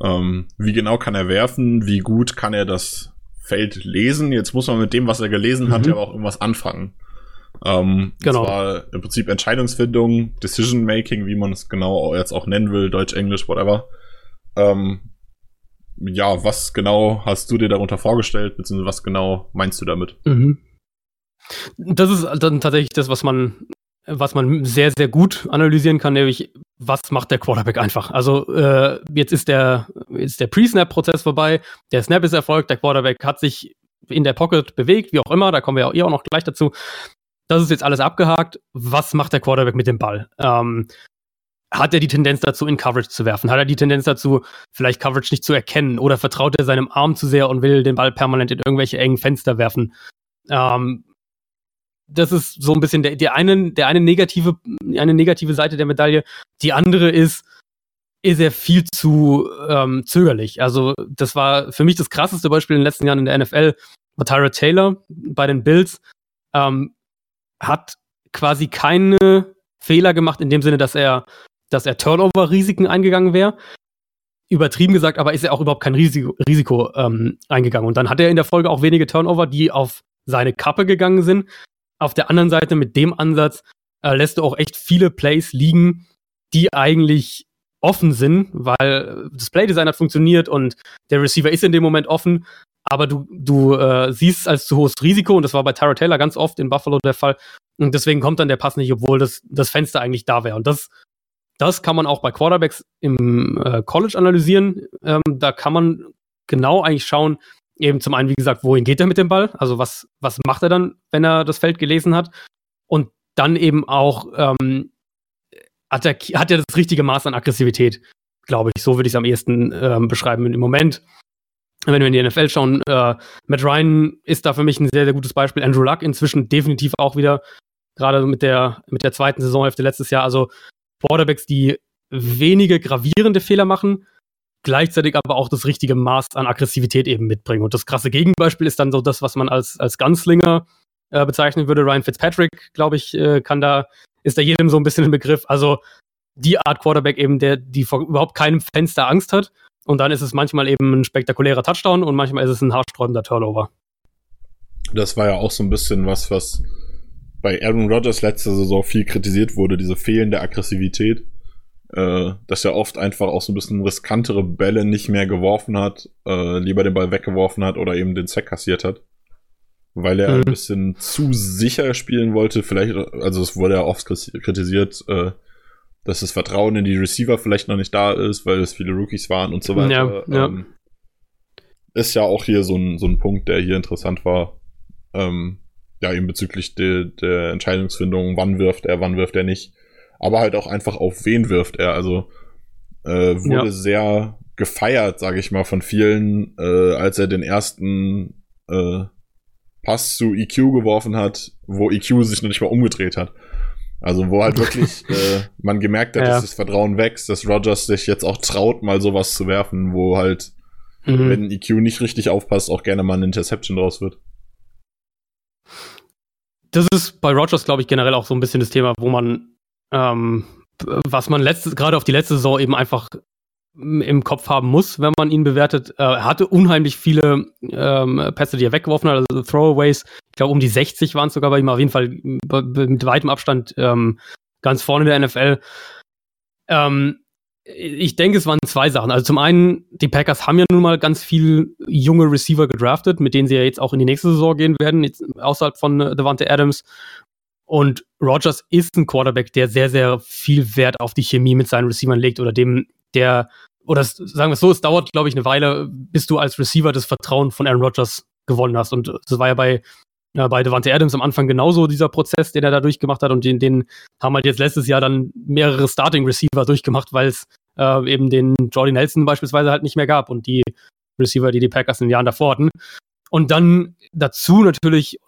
ähm, wie genau kann er werfen, wie gut kann er das Feld lesen. Jetzt muss man mit dem, was er gelesen mhm. hat, ja auch irgendwas anfangen. Ähm, genau. Und zwar im Prinzip Entscheidungsfindung, Decision Making, wie man es genau jetzt auch nennen will, Deutsch, Englisch, whatever. Ähm, ja, was genau hast du dir darunter vorgestellt, beziehungsweise was genau meinst du damit? Mhm. Das ist dann tatsächlich das, was man was man sehr, sehr gut analysieren kann, nämlich was macht der Quarterback einfach. Also äh, jetzt ist der, ist der Pre-Snap-Prozess vorbei, der Snap ist erfolgt, der Quarterback hat sich in der Pocket bewegt, wie auch immer, da kommen wir ja auch noch gleich dazu. Das ist jetzt alles abgehakt. Was macht der Quarterback mit dem Ball? Ähm, hat er die Tendenz dazu, in Coverage zu werfen? Hat er die Tendenz dazu, vielleicht Coverage nicht zu erkennen? Oder vertraut er seinem Arm zu sehr und will den Ball permanent in irgendwelche engen Fenster werfen? Ähm, das ist so ein bisschen der, der eine, der eine negative, eine negative Seite der Medaille. Die andere ist, ist er viel zu ähm, zögerlich. Also, das war für mich das krasseste Beispiel in den letzten Jahren in der NFL. Tyra Taylor bei den Bills, ähm, hat quasi keine Fehler gemacht in dem Sinne, dass er, dass er Turnover-Risiken eingegangen wäre. Übertrieben gesagt, aber ist er auch überhaupt kein Risiko, Risiko ähm, eingegangen. Und dann hat er in der Folge auch wenige Turnover, die auf seine Kappe gegangen sind. Auf der anderen Seite mit dem Ansatz äh, lässt du auch echt viele Plays liegen, die eigentlich offen sind, weil das Playdesign hat funktioniert und der Receiver ist in dem Moment offen, aber du, du äh, siehst es als zu hohes Risiko und das war bei Tara Taylor ganz oft in Buffalo der Fall. Und deswegen kommt dann der Pass nicht, obwohl das, das Fenster eigentlich da wäre. Und das, das kann man auch bei Quarterbacks im äh, College analysieren. Ähm, da kann man genau eigentlich schauen, eben zum einen, wie gesagt, wohin geht er mit dem Ball? Also was, was macht er dann, wenn er das Feld gelesen hat? Und dann eben auch ähm, hat, er, hat er das richtige Maß an Aggressivität, glaube ich. So würde ich es am ehesten ähm, beschreiben im Moment. Wenn wir in die NFL schauen, äh, Matt Ryan ist da für mich ein sehr, sehr gutes Beispiel. Andrew Luck inzwischen definitiv auch wieder, gerade mit der, mit der zweiten Saisonhälfte letztes Jahr. Also Quarterbacks, die wenige gravierende Fehler machen, gleichzeitig aber auch das richtige Maß an Aggressivität eben mitbringen. Und das krasse Gegenbeispiel ist dann so das, was man als, als Gunslinger äh, bezeichnen würde. Ryan Fitzpatrick, glaube ich, äh, kann da, ist da jedem so ein bisschen ein Begriff. Also die Art Quarterback eben, der, die vor überhaupt keinem Fenster Angst hat. Und dann ist es manchmal eben ein spektakulärer Touchdown und manchmal ist es ein haarsträubender Turnover. Das war ja auch so ein bisschen was, was bei Aaron Rodgers letzte Saison viel kritisiert wurde, diese fehlende Aggressivität. Äh, dass er oft einfach auch so ein bisschen riskantere Bälle nicht mehr geworfen hat, äh, lieber den Ball weggeworfen hat oder eben den Sack kassiert hat. Weil er mhm. ein bisschen zu sicher spielen wollte. Vielleicht, also es wurde ja oft kritisiert, äh, dass das Vertrauen in die Receiver vielleicht noch nicht da ist, weil es viele Rookies waren und so weiter. Ja, ja. Ähm, ist ja auch hier so ein, so ein Punkt, der hier interessant war. Ähm, ja, eben bezüglich de, der Entscheidungsfindung, wann wirft er, wann wirft er nicht. Aber halt auch einfach auf wen wirft er. Also äh, wurde ja. sehr gefeiert, sage ich mal, von vielen, äh, als er den ersten äh, Pass zu EQ geworfen hat, wo EQ sich noch nicht mal umgedreht hat. Also wo halt wirklich äh, man gemerkt hat, ja. dass das Vertrauen wächst, dass Rogers sich jetzt auch traut, mal sowas zu werfen, wo halt, mhm. wenn EQ nicht richtig aufpasst, auch gerne mal ein Interception draus wird das ist bei Rogers, glaube ich, generell auch so ein bisschen das Thema, wo man, ähm, was man letzte, gerade auf die letzte Saison eben einfach im Kopf haben muss, wenn man ihn bewertet. Äh, er hatte unheimlich viele ähm, Pässe, die er weggeworfen hat, also Throwaways. Ich glaube, um die 60 waren es sogar bei ihm, auf jeden Fall mit weitem Abstand ähm, ganz vorne der NFL. Ähm, ich denke, es waren zwei Sachen. Also zum einen, die Packers haben ja nun mal ganz viel junge Receiver gedraftet, mit denen sie ja jetzt auch in die nächste Saison gehen werden, jetzt außerhalb von äh, Devante Adams. Und Rogers ist ein Quarterback, der sehr, sehr viel Wert auf die Chemie mit seinen Receivern legt oder dem, der, oder sagen wir es so, es dauert, glaube ich, eine Weile, bis du als Receiver das Vertrauen von Aaron Rodgers gewonnen hast. Und das war ja bei ja, bei Devante Adams am Anfang genauso dieser Prozess, den er da durchgemacht hat und den, den haben halt jetzt letztes Jahr dann mehrere Starting Receiver durchgemacht, weil es äh, eben den Jordy Nelson beispielsweise halt nicht mehr gab und die Receiver, die die Packers in den Jahren davor hatten. Und dann dazu natürlich,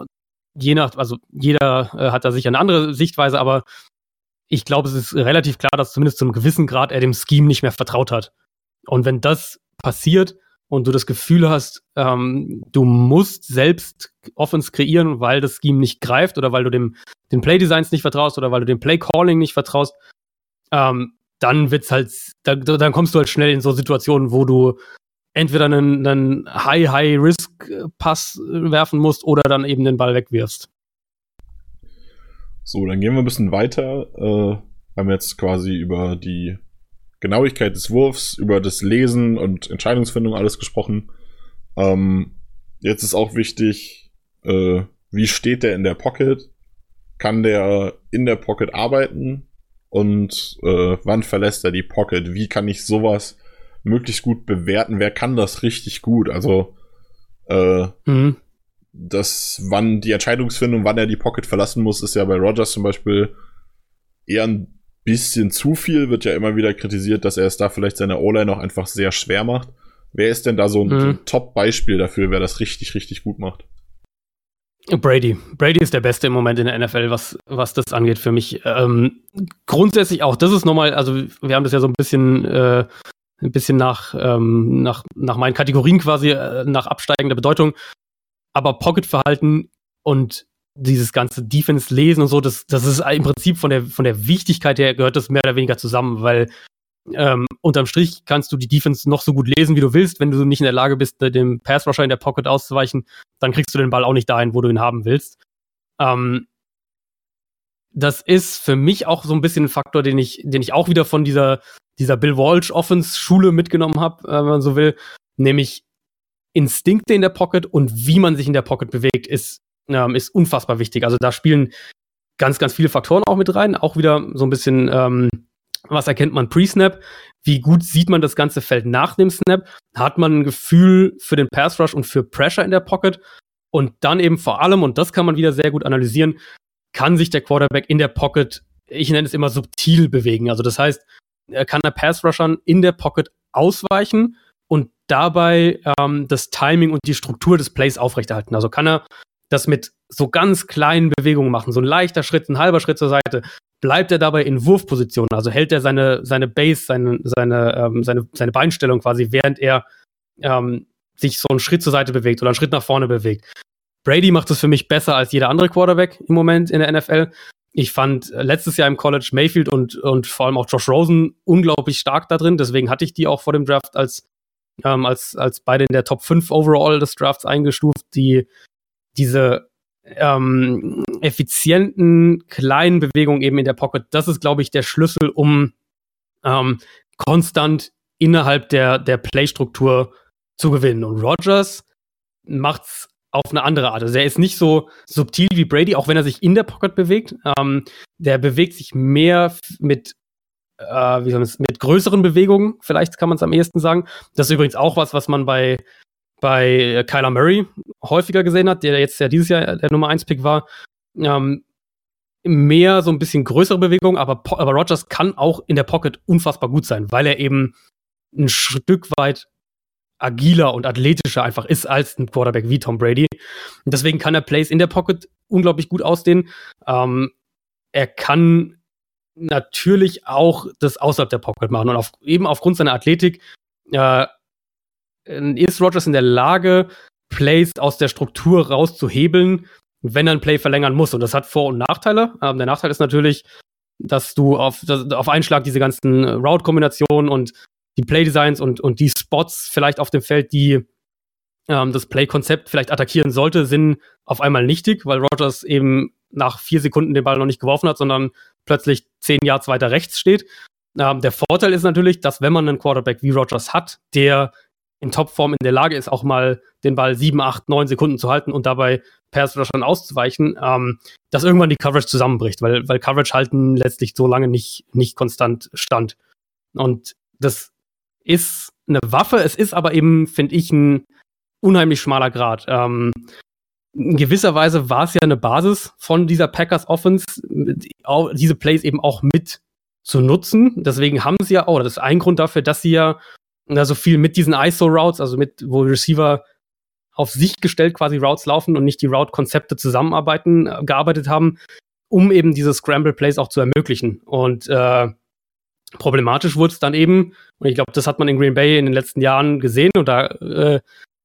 je nach, also jeder äh, hat da sicher eine andere Sichtweise, aber ich glaube, es ist relativ klar, dass zumindest zu einem gewissen Grad er dem Scheme nicht mehr vertraut hat. Und wenn das passiert, und du das Gefühl hast, ähm, du musst selbst Offense kreieren, weil das Scheme nicht greift oder weil du dem den Playdesigns nicht vertraust oder weil du dem Playcalling nicht vertraust, ähm, dann wird's halt, da, dann kommst du halt schnell in so Situationen, wo du entweder einen, einen High-High-Risk-Pass werfen musst oder dann eben den Ball wegwirfst. So, dann gehen wir ein bisschen weiter. Äh, haben jetzt quasi über die Genauigkeit des Wurfs, über das Lesen und Entscheidungsfindung alles gesprochen. Ähm, jetzt ist auch wichtig, äh, wie steht der in der Pocket? Kann der in der Pocket arbeiten? Und äh, wann verlässt er die Pocket? Wie kann ich sowas möglichst gut bewerten? Wer kann das richtig gut? Also äh, mhm. das, wann die Entscheidungsfindung, wann er die Pocket verlassen muss, ist ja bei Rogers zum Beispiel eher ein bisschen zu viel, wird ja immer wieder kritisiert, dass er es da vielleicht seine O-Line auch einfach sehr schwer macht. Wer ist denn da so ein, mhm. so ein Top-Beispiel dafür, wer das richtig, richtig gut macht? Brady. Brady ist der Beste im Moment in der NFL, was, was das angeht für mich. Ähm, grundsätzlich auch, das ist nochmal, also wir haben das ja so ein bisschen, äh, ein bisschen nach, ähm, nach, nach meinen Kategorien quasi, äh, nach absteigender Bedeutung. Aber Pocket-Verhalten und dieses ganze Defense lesen und so, das, das ist im Prinzip von der, von der Wichtigkeit her gehört das mehr oder weniger zusammen, weil ähm, unterm Strich kannst du die Defense noch so gut lesen, wie du willst. Wenn du nicht in der Lage bist, dem Pass Rusher in der Pocket auszuweichen, dann kriegst du den Ball auch nicht dahin, wo du ihn haben willst. Ähm, das ist für mich auch so ein bisschen ein Faktor, den ich, den ich auch wieder von dieser, dieser Bill Walsh Offense Schule mitgenommen habe, äh, wenn man so will. Nämlich Instinkte in der Pocket und wie man sich in der Pocket bewegt, ist ähm, ist unfassbar wichtig. Also da spielen ganz, ganz viele Faktoren auch mit rein. Auch wieder so ein bisschen, ähm, was erkennt man pre-Snap? Wie gut sieht man das ganze Feld nach dem Snap? Hat man ein Gefühl für den Pass Rush und für Pressure in der Pocket? Und dann eben vor allem, und das kann man wieder sehr gut analysieren, kann sich der Quarterback in der Pocket, ich nenne es immer subtil bewegen. Also das heißt, kann der Pass-Rushern in der Pocket ausweichen und dabei ähm, das Timing und die Struktur des Plays aufrechterhalten. Also kann er das mit so ganz kleinen Bewegungen machen, so ein leichter Schritt, ein halber Schritt zur Seite, bleibt er dabei in Wurfposition, also hält er seine, seine Base, seine, seine, ähm, seine, seine Beinstellung quasi, während er ähm, sich so einen Schritt zur Seite bewegt oder einen Schritt nach vorne bewegt. Brady macht es für mich besser als jeder andere Quarterback im Moment in der NFL. Ich fand äh, letztes Jahr im College Mayfield und, und vor allem auch Josh Rosen unglaublich stark da drin. Deswegen hatte ich die auch vor dem Draft als, ähm, als, als beide in der Top 5 overall des Drafts eingestuft, die diese ähm, effizienten kleinen Bewegungen eben in der Pocket, das ist, glaube ich, der Schlüssel, um ähm, konstant innerhalb der, der Playstruktur zu gewinnen. Und Rogers macht's auf eine andere Art. Also er ist nicht so subtil wie Brady, auch wenn er sich in der Pocket bewegt. Ähm, der bewegt sich mehr mit äh, wie soll man mit größeren Bewegungen, vielleicht kann man es am ehesten sagen. Das ist übrigens auch was, was man bei bei Kyler Murray häufiger gesehen hat, der jetzt ja dieses Jahr der Nummer 1 Pick war, ähm, mehr so ein bisschen größere Bewegungen, aber, aber Rogers kann auch in der Pocket unfassbar gut sein, weil er eben ein Stück weit agiler und athletischer einfach ist als ein Quarterback wie Tom Brady. Und deswegen kann er Plays in der Pocket unglaublich gut ausdehnen. Ähm, er kann natürlich auch das außerhalb der Pocket machen und auf, eben aufgrund seiner Athletik äh, ist Rogers in der Lage, Plays aus der Struktur rauszuhebeln, wenn er ein Play verlängern muss. Und das hat Vor- und Nachteile. Ähm, der Nachteil ist natürlich, dass du auf, dass, auf einen Schlag diese ganzen Route-Kombinationen und die Play-Designs und, und die Spots vielleicht auf dem Feld, die ähm, das Play-Konzept vielleicht attackieren sollte, sind auf einmal nichtig, weil Rogers eben nach vier Sekunden den Ball noch nicht geworfen hat, sondern plötzlich zehn Yards weiter rechts steht. Ähm, der Vorteil ist natürlich, dass wenn man einen Quarterback wie Rogers hat, der in Topform in der Lage ist, auch mal den Ball sieben, acht, neun Sekunden zu halten und dabei Pass Rushern auszuweichen, ähm, dass irgendwann die Coverage zusammenbricht, weil, weil Coverage halten letztlich so lange nicht, nicht konstant stand. Und das ist eine Waffe, es ist aber eben, finde ich, ein unheimlich schmaler Grad. Ähm, in gewisser Weise war es ja eine Basis von dieser Packers Offense, diese Plays eben auch mit zu nutzen. Deswegen haben sie ja auch, das ist ein Grund dafür, dass sie ja so viel mit diesen ISO-Routes, also mit, wo Receiver auf sich gestellt quasi Routes laufen und nicht die Route-Konzepte zusammenarbeiten, äh, gearbeitet haben, um eben diese Scramble-Plays auch zu ermöglichen. Und äh, problematisch wurde es dann eben, und ich glaube, das hat man in Green Bay in den letzten Jahren gesehen, und da äh,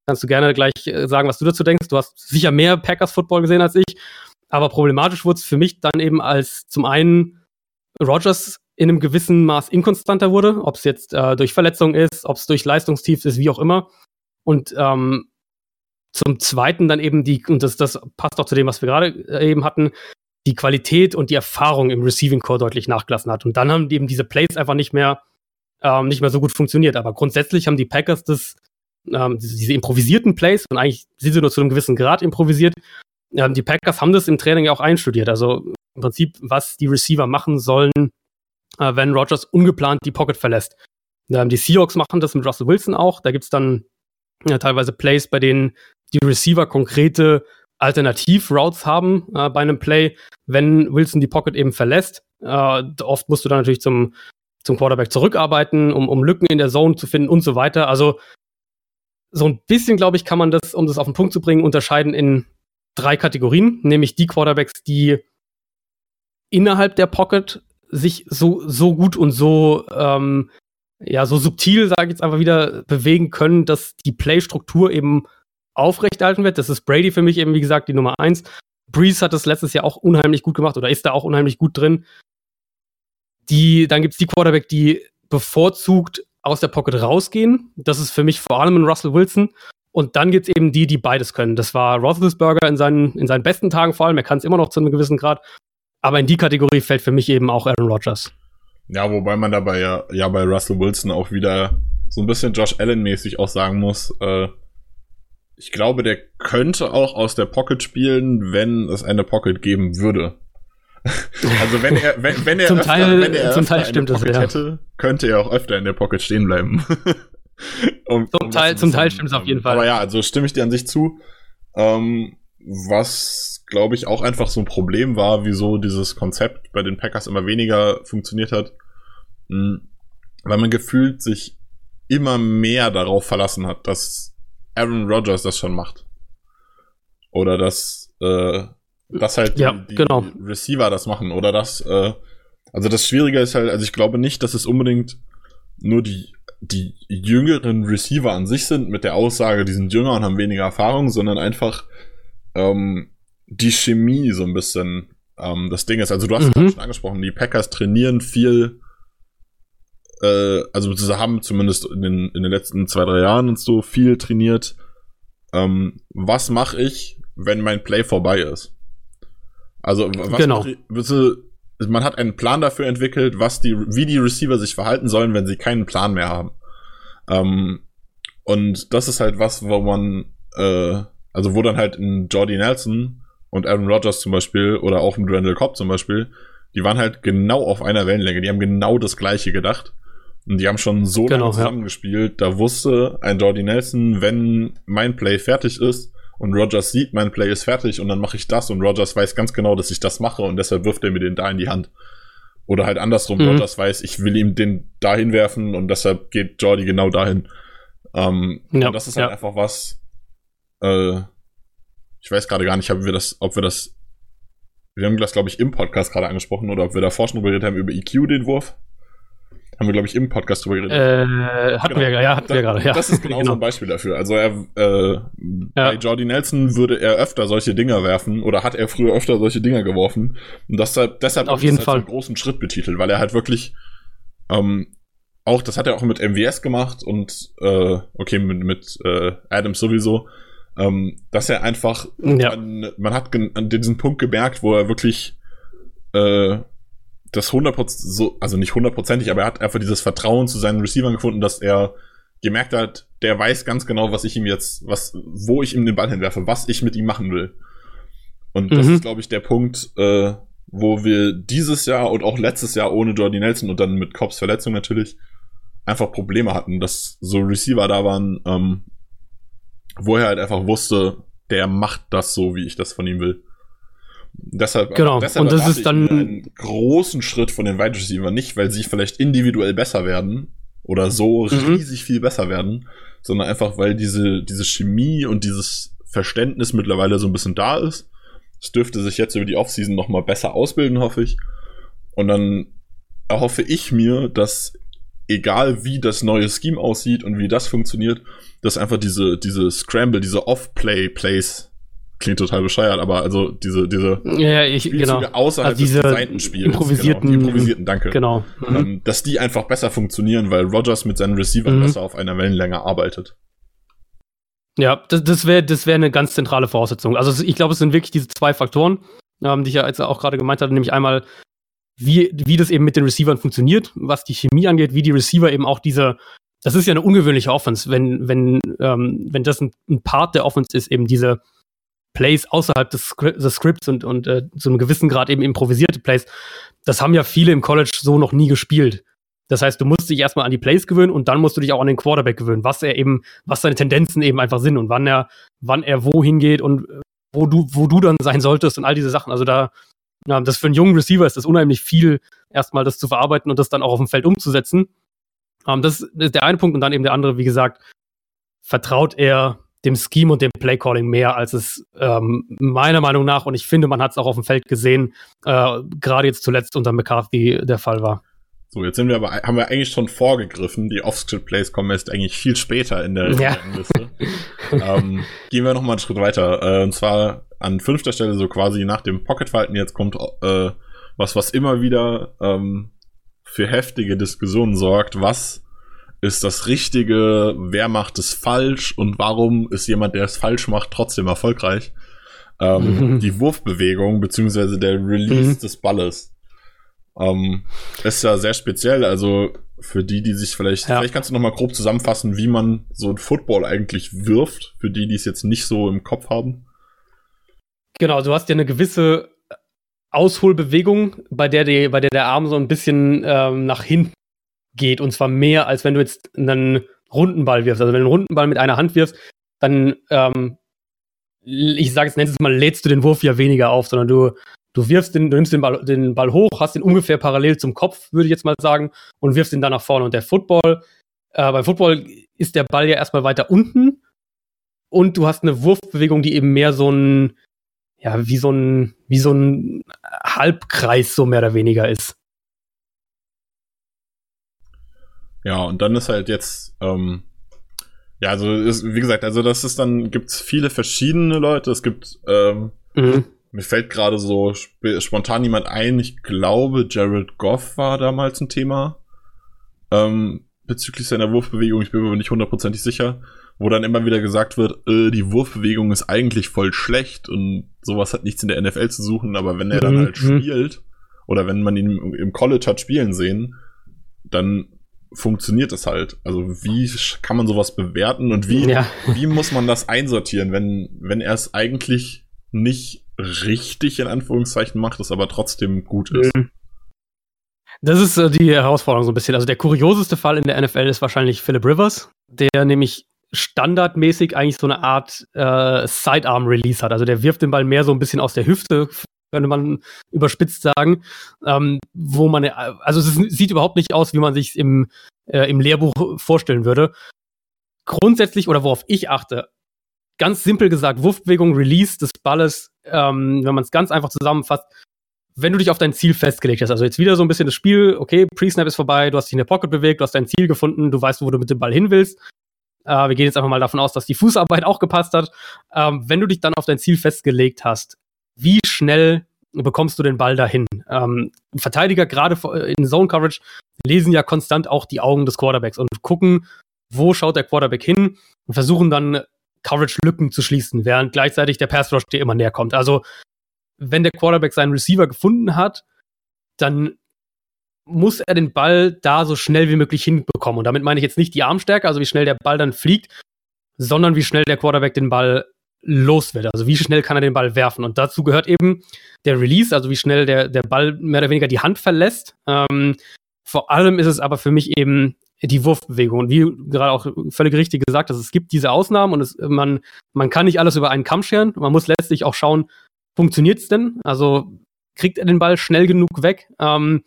kannst du gerne gleich äh, sagen, was du dazu denkst. Du hast sicher mehr Packers-Football gesehen als ich, aber problematisch wurde es für mich dann eben als zum einen Rogers in einem gewissen Maß inkonstanter wurde, ob es jetzt äh, durch Verletzung ist, ob es durch Leistungstiefs ist, wie auch immer. Und ähm, zum Zweiten dann eben die, und das, das passt auch zu dem, was wir gerade äh, eben hatten, die Qualität und die Erfahrung im Receiving Core deutlich nachgelassen hat. Und dann haben eben diese Plays einfach nicht mehr, ähm, nicht mehr so gut funktioniert. Aber grundsätzlich haben die Packers das, ähm, diese, improvisierten Plays, und eigentlich sind sie nur zu einem gewissen Grad improvisiert, ähm, die Packers haben das im Training ja auch einstudiert. Also im Prinzip, was die Receiver machen sollen, äh, wenn Rogers ungeplant die Pocket verlässt. Ähm, die Seahawks machen das mit Russell Wilson auch. Da gibt's dann ja, teilweise Plays, bei denen die Receiver konkrete Alternativ-Routes haben äh, bei einem Play, wenn Wilson die Pocket eben verlässt. Äh, oft musst du dann natürlich zum, zum Quarterback zurückarbeiten, um, um Lücken in der Zone zu finden und so weiter. Also so ein bisschen, glaube ich, kann man das, um das auf den Punkt zu bringen, unterscheiden in drei Kategorien, nämlich die Quarterbacks, die innerhalb der Pocket sich so, so gut und so, ähm, ja, so subtil, sage ich jetzt einfach wieder, bewegen können, dass die Playstruktur eben aufrechterhalten wird. Das ist Brady für mich eben, wie gesagt, die Nummer eins. Breeze hat das letztes Jahr auch unheimlich gut gemacht oder ist da auch unheimlich gut drin. Die, dann gibt's die Quarterback, die bevorzugt aus der Pocket rausgehen. Das ist für mich vor allem ein Russell Wilson. Und dann gibt's eben die, die beides können. Das war Roethlisberger in seinen, in seinen besten Tagen vor allem. Er kann es immer noch zu einem gewissen Grad. Aber in die Kategorie fällt für mich eben auch Aaron Rodgers. Ja, wobei man dabei ja, ja bei Russell Wilson auch wieder so ein bisschen Josh Allen-mäßig auch sagen muss, äh, ich glaube, der könnte auch aus der Pocket spielen, wenn es eine Pocket geben würde. also wenn er, wenn, wenn er zum öfter, Teil, wenn er zum Teil stimmt Pocket das, ja. hätte, könnte er auch öfter in der Pocket stehen bleiben. um, Zum Teil- das zum Teil stimmt es auf jeden Fall. Aber ja, also stimme ich dir an sich zu. Ähm, was glaube ich, auch einfach so ein Problem war, wieso dieses Konzept bei den Packers immer weniger funktioniert hat. Hm, weil man gefühlt sich immer mehr darauf verlassen hat, dass Aaron Rodgers das schon macht. Oder dass, äh, dass halt ja, die, die genau. Receiver das machen. Oder dass, äh, also das Schwierige ist halt, also ich glaube nicht, dass es unbedingt nur die, die jüngeren Receiver an sich sind, mit der Aussage, die sind jünger und haben weniger Erfahrung, sondern einfach ähm, die Chemie so ein bisschen ähm, das Ding ist. Also du hast Mhm. es schon angesprochen, die Packers trainieren viel, äh, also sie haben zumindest in den, in den letzten zwei, drei Jahren und so viel trainiert. Ähm, was mache ich, wenn mein Play vorbei ist? Also was Genau. ich- man hat einen Plan dafür entwickelt, was die, wie die Receiver sich verhalten sollen, wenn sie keinen Plan mehr haben. Ähm, und das ist halt was, wo man, äh, also wo dann halt in Jordy Nelson und Aaron Rodgers zum Beispiel oder auch mit Randall Cobb zum Beispiel, die waren halt genau auf einer Wellenlänge. Die haben genau das Gleiche gedacht. Und die haben schon so Genau, lange ja. zusammengespielt. Da wusste ein Jordy Nelson, wenn mein Play fertig ist und Rodgers sieht, mein Play ist fertig und dann mache ich das und Rodgers weiß ganz genau, dass ich das mache und deshalb wirft er mir den da in die Hand. Oder halt andersrum, Mhm. Rodgers weiß, ich will ihm den dahin werfen und deshalb geht Jordy genau dahin. Ähm, Ja, und das ist halt ja. einfach was, äh, ich weiß gerade gar nicht, ob wir das, ob wir das, wir haben das, glaube ich, im Podcast gerade angesprochen oder ob wir davor schon geredet haben über EQ, den Wurf. Haben wir, glaube ich, im Podcast drüber geredet. Äh, hatten wir, ja, hatten wir gerade, ja. Das ist genau, so ein Beispiel dafür. Also er, äh, bei Jordy Nelson würde er öfter solche Dinger werfen oder hat er früher öfter solche Dinger geworfen. Und deshalb, deshalb Auf jeden das Fall. als einen großen Schritt betitelt, weil er halt wirklich ähm, auch, das hat er auch mit MVS gemacht und äh, okay, mit, mit äh, Adams sowieso, ähm, dass er einfach Ja. man, man hat an diesen Punkt gemerkt, wo er wirklich äh, das 100%, so, also nicht hundertprozentig, aber er hat einfach dieses Vertrauen zu seinen Receivern gefunden, dass er gemerkt hat, der weiß ganz genau, was ich ihm jetzt, was, wo ich ihm den Ball hinwerfe, was ich mit ihm machen will. Und das Mhm. ist, glaube ich, der Punkt, äh, wo wir dieses Jahr und auch letztes Jahr ohne Jordy Nelson und dann mit Cobbs Verletzung natürlich einfach Probleme hatten, dass so Receiver da waren, ähm, wo er halt einfach wusste, der macht das so, wie ich das von ihm will. Deshalb, Genau. deshalb Und das ist dann- einen großen Schritt von den Wide Receiver nicht, weil sie vielleicht individuell besser werden oder so Mhm. riesig viel besser werden, sondern einfach, weil diese, diese Chemie und dieses Verständnis mittlerweile so ein bisschen da ist. Es dürfte sich jetzt über die Offseason noch mal besser ausbilden, hoffe ich. Und dann erhoffe ich mir, dass egal wie das neue Scheme aussieht und wie das funktioniert, dass einfach diese, diese Scramble, diese Off-Play-Plays, klingt total bescheuert, aber also diese, diese Ja, ich, genau. Außerhalb Also diese des designten Spiels. improvisierten- genau, improvisierten, danke. Genau. Mhm. Ähm, dass die einfach besser funktionieren, weil Rogers mit seinen Receivern Mhm. besser auf einer Wellenlänge arbeitet. Ja, das, das wäre das wär eine ganz zentrale Voraussetzung. Also ich glaube, es sind wirklich diese zwei Faktoren, ähm, die ich ja jetzt auch gerade gemeint hatte, nämlich einmal, wie, wie das eben mit den Receivern funktioniert, was die Chemie angeht, wie die Receiver eben auch diese, das ist ja eine ungewöhnliche Offense, wenn, wenn, ähm, wenn das ein, ein Part der Offense ist, eben diese Plays außerhalb des, des Scripts und, und äh, zu einem gewissen Grad eben improvisierte Plays, das haben ja viele im College so noch nie gespielt. Das heißt, du musst dich erstmal an die Plays gewöhnen und dann musst du dich auch an den Quarterback gewöhnen, was er eben, was seine Tendenzen eben einfach sind und wann er, wann er wohin geht und äh, wo du, wo du dann sein solltest und all diese Sachen. Also da, ja, das für einen jungen Receiver ist das unheimlich viel, erstmal das zu verarbeiten und das dann auch auf dem Feld umzusetzen. Ähm, das ist der eine Punkt und dann eben der andere, wie gesagt, vertraut er dem Scheme und dem Playcalling mehr, als es ähm, meiner Meinung nach, und ich finde, man hat es auch auf dem Feld gesehen, äh, gerade jetzt zuletzt unter McCarthy der Fall war. So, jetzt sind wir aber, haben wir eigentlich schon vorgegriffen. Die Off-Script-Plays kommen erst eigentlich viel später in der Ja. Liste. ähm, gehen wir noch mal einen Schritt weiter. Äh, und zwar an fünfter Stelle, so quasi nach dem Pocket-Falten, jetzt kommt äh, was, was immer wieder ähm, für heftige Diskussionen sorgt. Was ist das Richtige? Wer macht es falsch? Und warum ist jemand, der es falsch macht, trotzdem erfolgreich? Ähm, Mhm. Die Wurfbewegung beziehungsweise der Release Mhm. des Balles. Ähm, ist ja sehr speziell, also für die, die sich vielleicht, Ja. vielleicht kannst du noch mal grob zusammenfassen, wie man so ein Football eigentlich wirft, für die, die es jetzt nicht so im Kopf haben. Genau, du hast ja eine gewisse Ausholbewegung, bei der, die, bei der der Arm so ein bisschen ähm, nach hinten geht. Und zwar mehr, als wenn du jetzt einen runden Ball wirfst. Also wenn du einen runden Ball mit einer Hand wirfst, dann ähm, ich sage es, nennst es mal, lädst du den Wurf ja weniger auf, sondern du, du wirfst den, du nimmst den Ball, den Ball hoch, hast ihn ungefähr parallel zum Kopf, würde ich jetzt mal sagen, und wirfst ihn dann nach vorne. Und der Football, äh, beim Football ist der Ball ja erstmal weiter unten und du hast eine Wurfbewegung, die eben mehr so ein, ja, wie so ein, wie so ein Halbkreis so mehr oder weniger ist. Ja, und dann ist halt jetzt, ähm, ja, also ist, wie gesagt, also das ist dann, gibt's viele verschiedene Leute. Es gibt, ähm, mhm. mir fällt gerade so sp spontan jemand ein, ich glaube, Jared Goff war damals ein Thema. Ähm, bezüglich seiner Wurfbewegung, ich bin mir aber nicht hundertprozentig sicher, wo dann immer wieder gesagt wird, äh, die Wurfbewegung ist eigentlich voll schlecht und sowas hat nichts in der NFL zu suchen, aber wenn er dann mhm. halt mhm. spielt oder wenn man ihn im College hat spielen sehen, dann funktioniert es halt? Also wie kann man sowas bewerten und wie, ja. wie muss man das einsortieren, wenn, wenn er es eigentlich nicht richtig in Anführungszeichen macht, es aber trotzdem gut ist? Mhm. Das ist äh, die Herausforderung so ein bisschen. Also der kurioseste Fall in der NFL ist wahrscheinlich Philip Rivers, der nämlich standardmäßig eigentlich so eine Art äh, Sidearm-Release hat. Also der wirft den Ball mehr so ein bisschen aus der Hüfte, könnte man überspitzt sagen, ähm, wo man, also es sieht überhaupt nicht aus, wie man sich im, äh, im Lehrbuch vorstellen würde. Grundsätzlich, oder worauf ich achte, ganz simpel gesagt, Wurfbewegung, Release des Balles, ähm, wenn man es ganz einfach zusammenfasst, wenn du dich auf dein Ziel festgelegt hast, also jetzt wieder so ein bisschen das Spiel, okay, Pre-Snap ist vorbei, du hast dich in der Pocket bewegt, du hast dein Ziel gefunden, du weißt, wo du mit dem Ball hin willst. Äh, wir gehen jetzt einfach mal davon aus, dass die Fußarbeit auch gepasst hat. Ähm, wenn du dich dann auf dein Ziel festgelegt hast, wie schnell bekommst du den Ball dahin? Ähm, Verteidiger gerade in Zone Coverage lesen ja konstant auch die Augen des Quarterbacks und gucken, wo schaut der Quarterback hin und versuchen dann Coverage-Lücken zu schließen, während gleichzeitig der Pass Rush dir immer näher kommt. Also, wenn der Quarterback seinen Receiver gefunden hat, dann muss er den Ball da so schnell wie möglich hinbekommen. Und damit meine ich jetzt nicht die Armstärke, also wie schnell der Ball dann fliegt, sondern wie schnell der Quarterback den Ball los wird. Also wie schnell kann er den Ball werfen. Und dazu gehört eben der Release, also wie schnell der, der Ball mehr oder weniger die Hand verlässt. Ähm, vor allem ist es aber für mich eben die Wurfbewegung. Und wie gerade auch völlig richtig gesagt hast, es gibt diese Ausnahmen und es, man, man kann nicht alles über einen Kamm scheren. Man muss letztlich auch schauen, funktioniert es denn? Also kriegt er den Ball schnell genug weg? Ähm,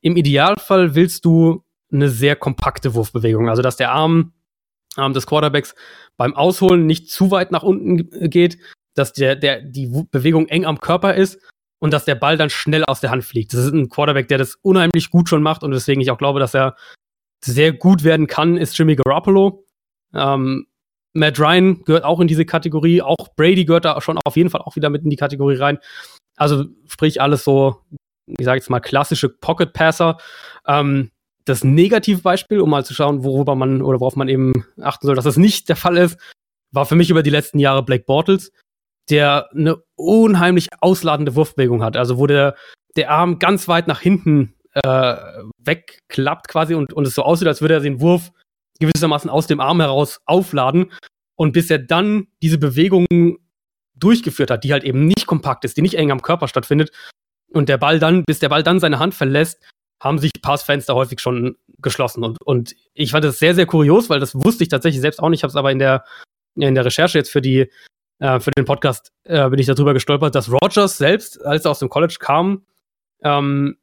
Im Idealfall willst du eine sehr kompakte Wurfbewegung, also dass der Arm ähm, des Quarterbacks beim Ausholen nicht zu weit nach unten geht, dass der, der, die Bewegung eng am Körper ist und dass der Ball dann schnell aus der Hand fliegt. Das ist ein Quarterback, der das unheimlich gut schon macht und deswegen ich auch glaube, dass er sehr gut werden kann, ist Jimmy Garoppolo. Ähm, Matt Ryan gehört auch in diese Kategorie, auch Brady gehört da schon auf jeden Fall auch wieder mit in die Kategorie rein. Also sprich alles so, ich sage jetzt mal klassische Pocket Passer. Ähm, das Negativbeispiel, um mal zu schauen, worüber man oder worauf man eben achten soll, dass das nicht der Fall ist, war für mich über die letzten Jahre Blake Bortles, der eine unheimlich ausladende Wurfbewegung hat. Also wo der, der Arm ganz weit nach hinten äh, wegklappt quasi und, und es so aussieht, als würde er den Wurf gewissermaßen aus dem Arm heraus aufladen. Und bis er dann diese Bewegung durchgeführt hat, die halt eben nicht kompakt ist, die nicht eng am Körper stattfindet, und der Ball dann, bis der Ball dann seine Hand verlässt, haben sich Passfenster häufig schon geschlossen. Und, und ich fand das sehr, sehr kurios, weil das wusste ich tatsächlich selbst auch nicht. Ich habe es aber in der, in der Recherche jetzt für, die, äh, für den Podcast äh, bin ich darüber gestolpert, dass Rogers selbst, als er aus dem College kam, ähm,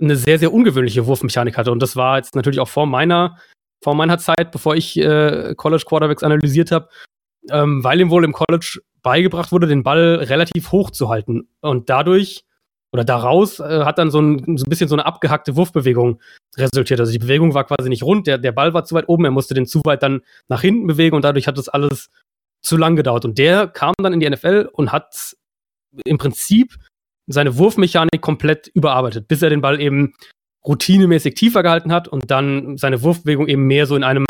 eine sehr, sehr ungewöhnliche Wurfmechanik hatte. Und das war jetzt natürlich auch vor meiner, vor meiner Zeit, bevor ich äh, College Quarterbacks analysiert habe, ähm, weil ihm wohl im College beigebracht wurde, den Ball relativ hoch zu halten. Und dadurch oder daraus äh, hat dann so ein, so ein bisschen so eine abgehackte Wurfbewegung resultiert. Also die Bewegung war quasi nicht rund, der, der Ball war zu weit oben, er musste den zu weit dann nach hinten bewegen und dadurch hat das alles zu lang gedauert. Und der kam dann in die NFL und hat im Prinzip seine Wurfmechanik komplett überarbeitet, bis er den Ball eben routinemäßig tiefer gehalten hat und dann seine Wurfbewegung eben mehr so in einem,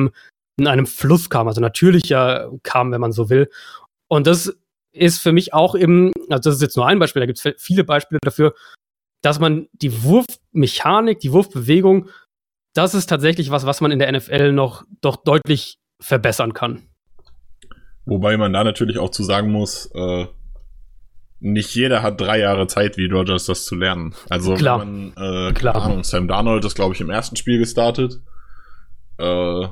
in einem Fluss kam, also natürlicher kam, wenn man so will. Und das ist für mich auch eben, also das ist jetzt nur ein Beispiel, da gibt es viele Beispiele dafür, dass man die Wurfmechanik, die Wurfbewegung, das ist tatsächlich was, was man in der NFL noch doch deutlich verbessern kann. Wobei man da natürlich auch zu sagen muss, äh, nicht jeder hat drei Jahre Zeit, wie Rogers das zu lernen. Also Klar. man, äh, Klar. Ahnung, Sam Darnold ist, glaube ich, im ersten Spiel gestartet. Äh,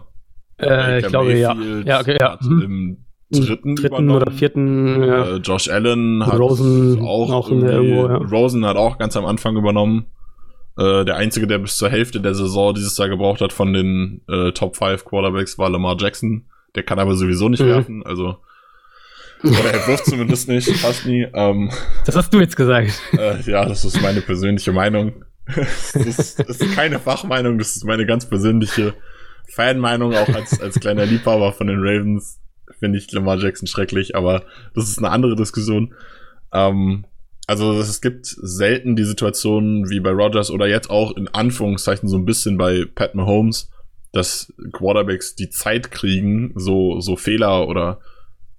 äh ich glaube, Mayfield ja. Ja, okay, ja. Mhm. im dritten, dritten oder vierten. Ja. Äh, Josh Allen hat Rosen auch, auch irgendwo, ja. Rosen hat auch ganz am Anfang übernommen. Äh, der einzige, der bis zur Hälfte der Saison dieses Jahr gebraucht hat von den äh, Top 5 Quarterbacks, war Lamar Jackson. Der kann aber sowieso nicht Mhm. werfen, also. Oder er wirft zumindest nicht, fast nie. Ähm, Das hast du jetzt gesagt. äh, ja, das ist meine persönliche Meinung. das, ist, das ist keine Fachmeinung, das ist meine ganz persönliche Fanmeinung, auch als, als kleiner Liebhaber von den Ravens finde ich Lamar Jackson schrecklich, aber das ist eine andere Diskussion. Ähm, also es gibt selten die Situation wie bei Rogers oder jetzt auch in Anführungszeichen so ein bisschen bei Pat Mahomes, dass Quarterbacks die Zeit kriegen, so, so Fehler oder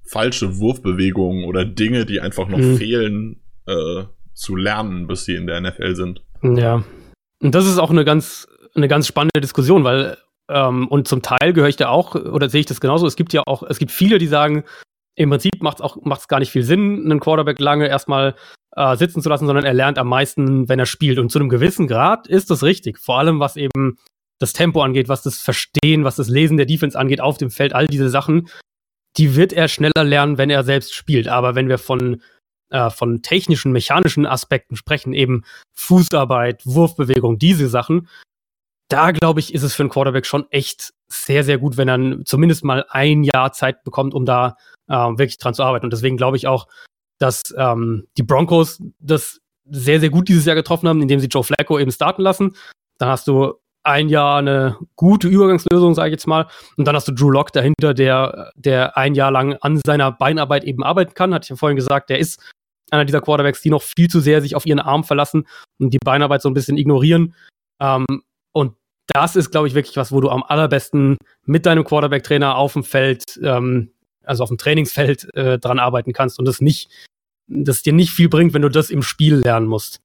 falsche Wurfbewegungen oder Dinge, die einfach noch Mhm. fehlen, äh, zu lernen, bis sie in der NFL sind. Ja. Und das ist auch eine ganz, eine ganz spannende Diskussion, weil, ähm, und zum Teil gehöre ich da auch, oder sehe ich das genauso, es gibt ja auch, es gibt viele, die sagen, im Prinzip macht es auch macht's gar nicht viel Sinn, einen Quarterback lange erstmal äh, sitzen zu lassen, sondern er lernt am meisten, wenn er spielt. Und zu einem gewissen Grad ist das richtig. Vor allem, was eben das Tempo angeht, was das Verstehen, was das Lesen der Defense angeht auf dem Feld, all diese Sachen, die wird er schneller lernen, wenn er selbst spielt. Aber wenn wir von, äh, von technischen, mechanischen Aspekten sprechen, eben Fußarbeit, Wurfbewegung, diese Sachen, da glaube ich, ist es für einen Quarterback schon echt sehr, sehr gut, wenn er zumindest mal ein Jahr Zeit bekommt, um da äh, wirklich dran zu arbeiten. Und deswegen glaube ich auch, dass ähm, die Broncos das sehr, sehr gut dieses Jahr getroffen haben, indem sie Joe Flacco eben starten lassen. Dann hast du ein Jahr eine gute Übergangslösung, sage ich jetzt mal. Und dann hast du Drew Lock dahinter, der, der ein Jahr lang an seiner Beinarbeit eben arbeiten kann. Hatte ich ja vorhin gesagt, der ist einer dieser Quarterbacks, die noch viel zu sehr sich auf ihren Arm verlassen und die Beinarbeit so ein bisschen ignorieren. Ähm, das ist, glaube ich, wirklich was, wo du am allerbesten mit deinem Quarterback-Trainer auf dem Feld, ähm, also auf dem Trainingsfeld, äh, dran arbeiten kannst und das nicht, das dir nicht viel bringt, wenn du das im Spiel lernen musst.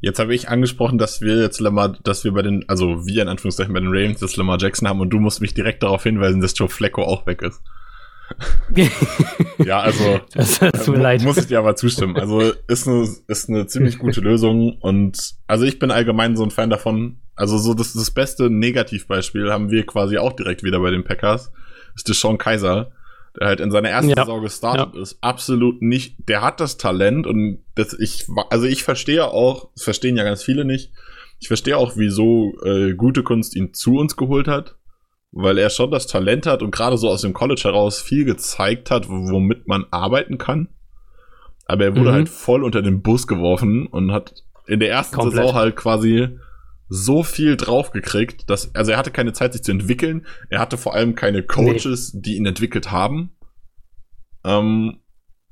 Jetzt habe ich angesprochen, dass wir jetzt Lamar, dass wir bei den, also wir in Anführungszeichen bei den Ravens das Lamar Jackson haben und du musst mich direkt darauf hinweisen, dass Joe Flacco auch weg ist. Ja, also das tut mir mu- leid. muss ich dir aber zustimmen. Also ist eine, ist eine ziemlich gute Lösung und also ich bin allgemein so ein Fan davon. Also so das, das beste Negativbeispiel haben wir quasi auch direkt wieder bei den Packers. Ist der Sean Kaiser, der halt in seiner ersten Ja. Saison gestartet ist. Absolut nicht. Der hat das Talent und das ich also ich verstehe auch, das verstehen ja ganz viele nicht. Ich verstehe auch, wieso äh, gute Kunst ihn zu uns geholt hat weil er schon das Talent hat und gerade so aus dem College heraus viel gezeigt hat, womit man arbeiten kann. Aber er wurde Mhm. halt voll unter den Bus geworfen und hat in der ersten Komplett. Saison halt quasi so viel draufgekriegt, dass, also er hatte keine Zeit, sich zu entwickeln. Er hatte vor allem keine Coaches, die ihn entwickelt haben. Ähm,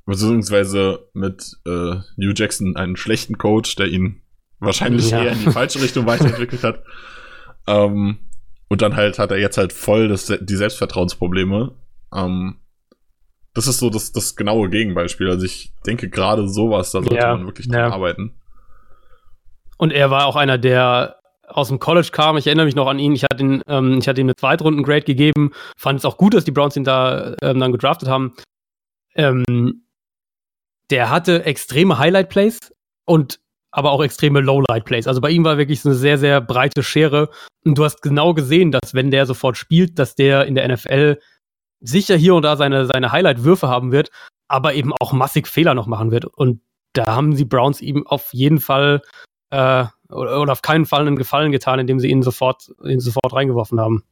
beziehungsweise mit äh, Hugh Jackson einen schlechten Coach, der ihn wahrscheinlich Ja. eher in die falsche Richtung weiterentwickelt hat. Ähm, und dann halt hat er jetzt halt voll das, die Selbstvertrauensprobleme. Ähm, das ist so das, das genaue Gegenbeispiel. Also ich denke gerade sowas, da sollte Ja, man wirklich dran ja. arbeiten. Und er war auch einer, der aus dem College kam. Ich erinnere mich noch an ihn. Ich hatte, ihn, ähm, ich hatte ihm eine Zweitrunden-Grade gegeben. Fand es auch gut, dass die Browns ihn da ähm, dann gedraftet haben. Ähm, der hatte extreme Highlight-Plays und aber auch extreme Lowlight-Plays. Also bei ihm war wirklich so eine sehr, sehr breite Schere. Und du hast genau gesehen, dass wenn der sofort spielt, dass der in der NFL sicher hier und da seine, seine Highlight-Würfe haben wird, aber eben auch massig Fehler noch machen wird. Und da haben die Browns ihm auf jeden Fall äh, oder, oder auf keinen Fall einen Gefallen getan, indem sie ihn sofort, ihn sofort reingeworfen haben.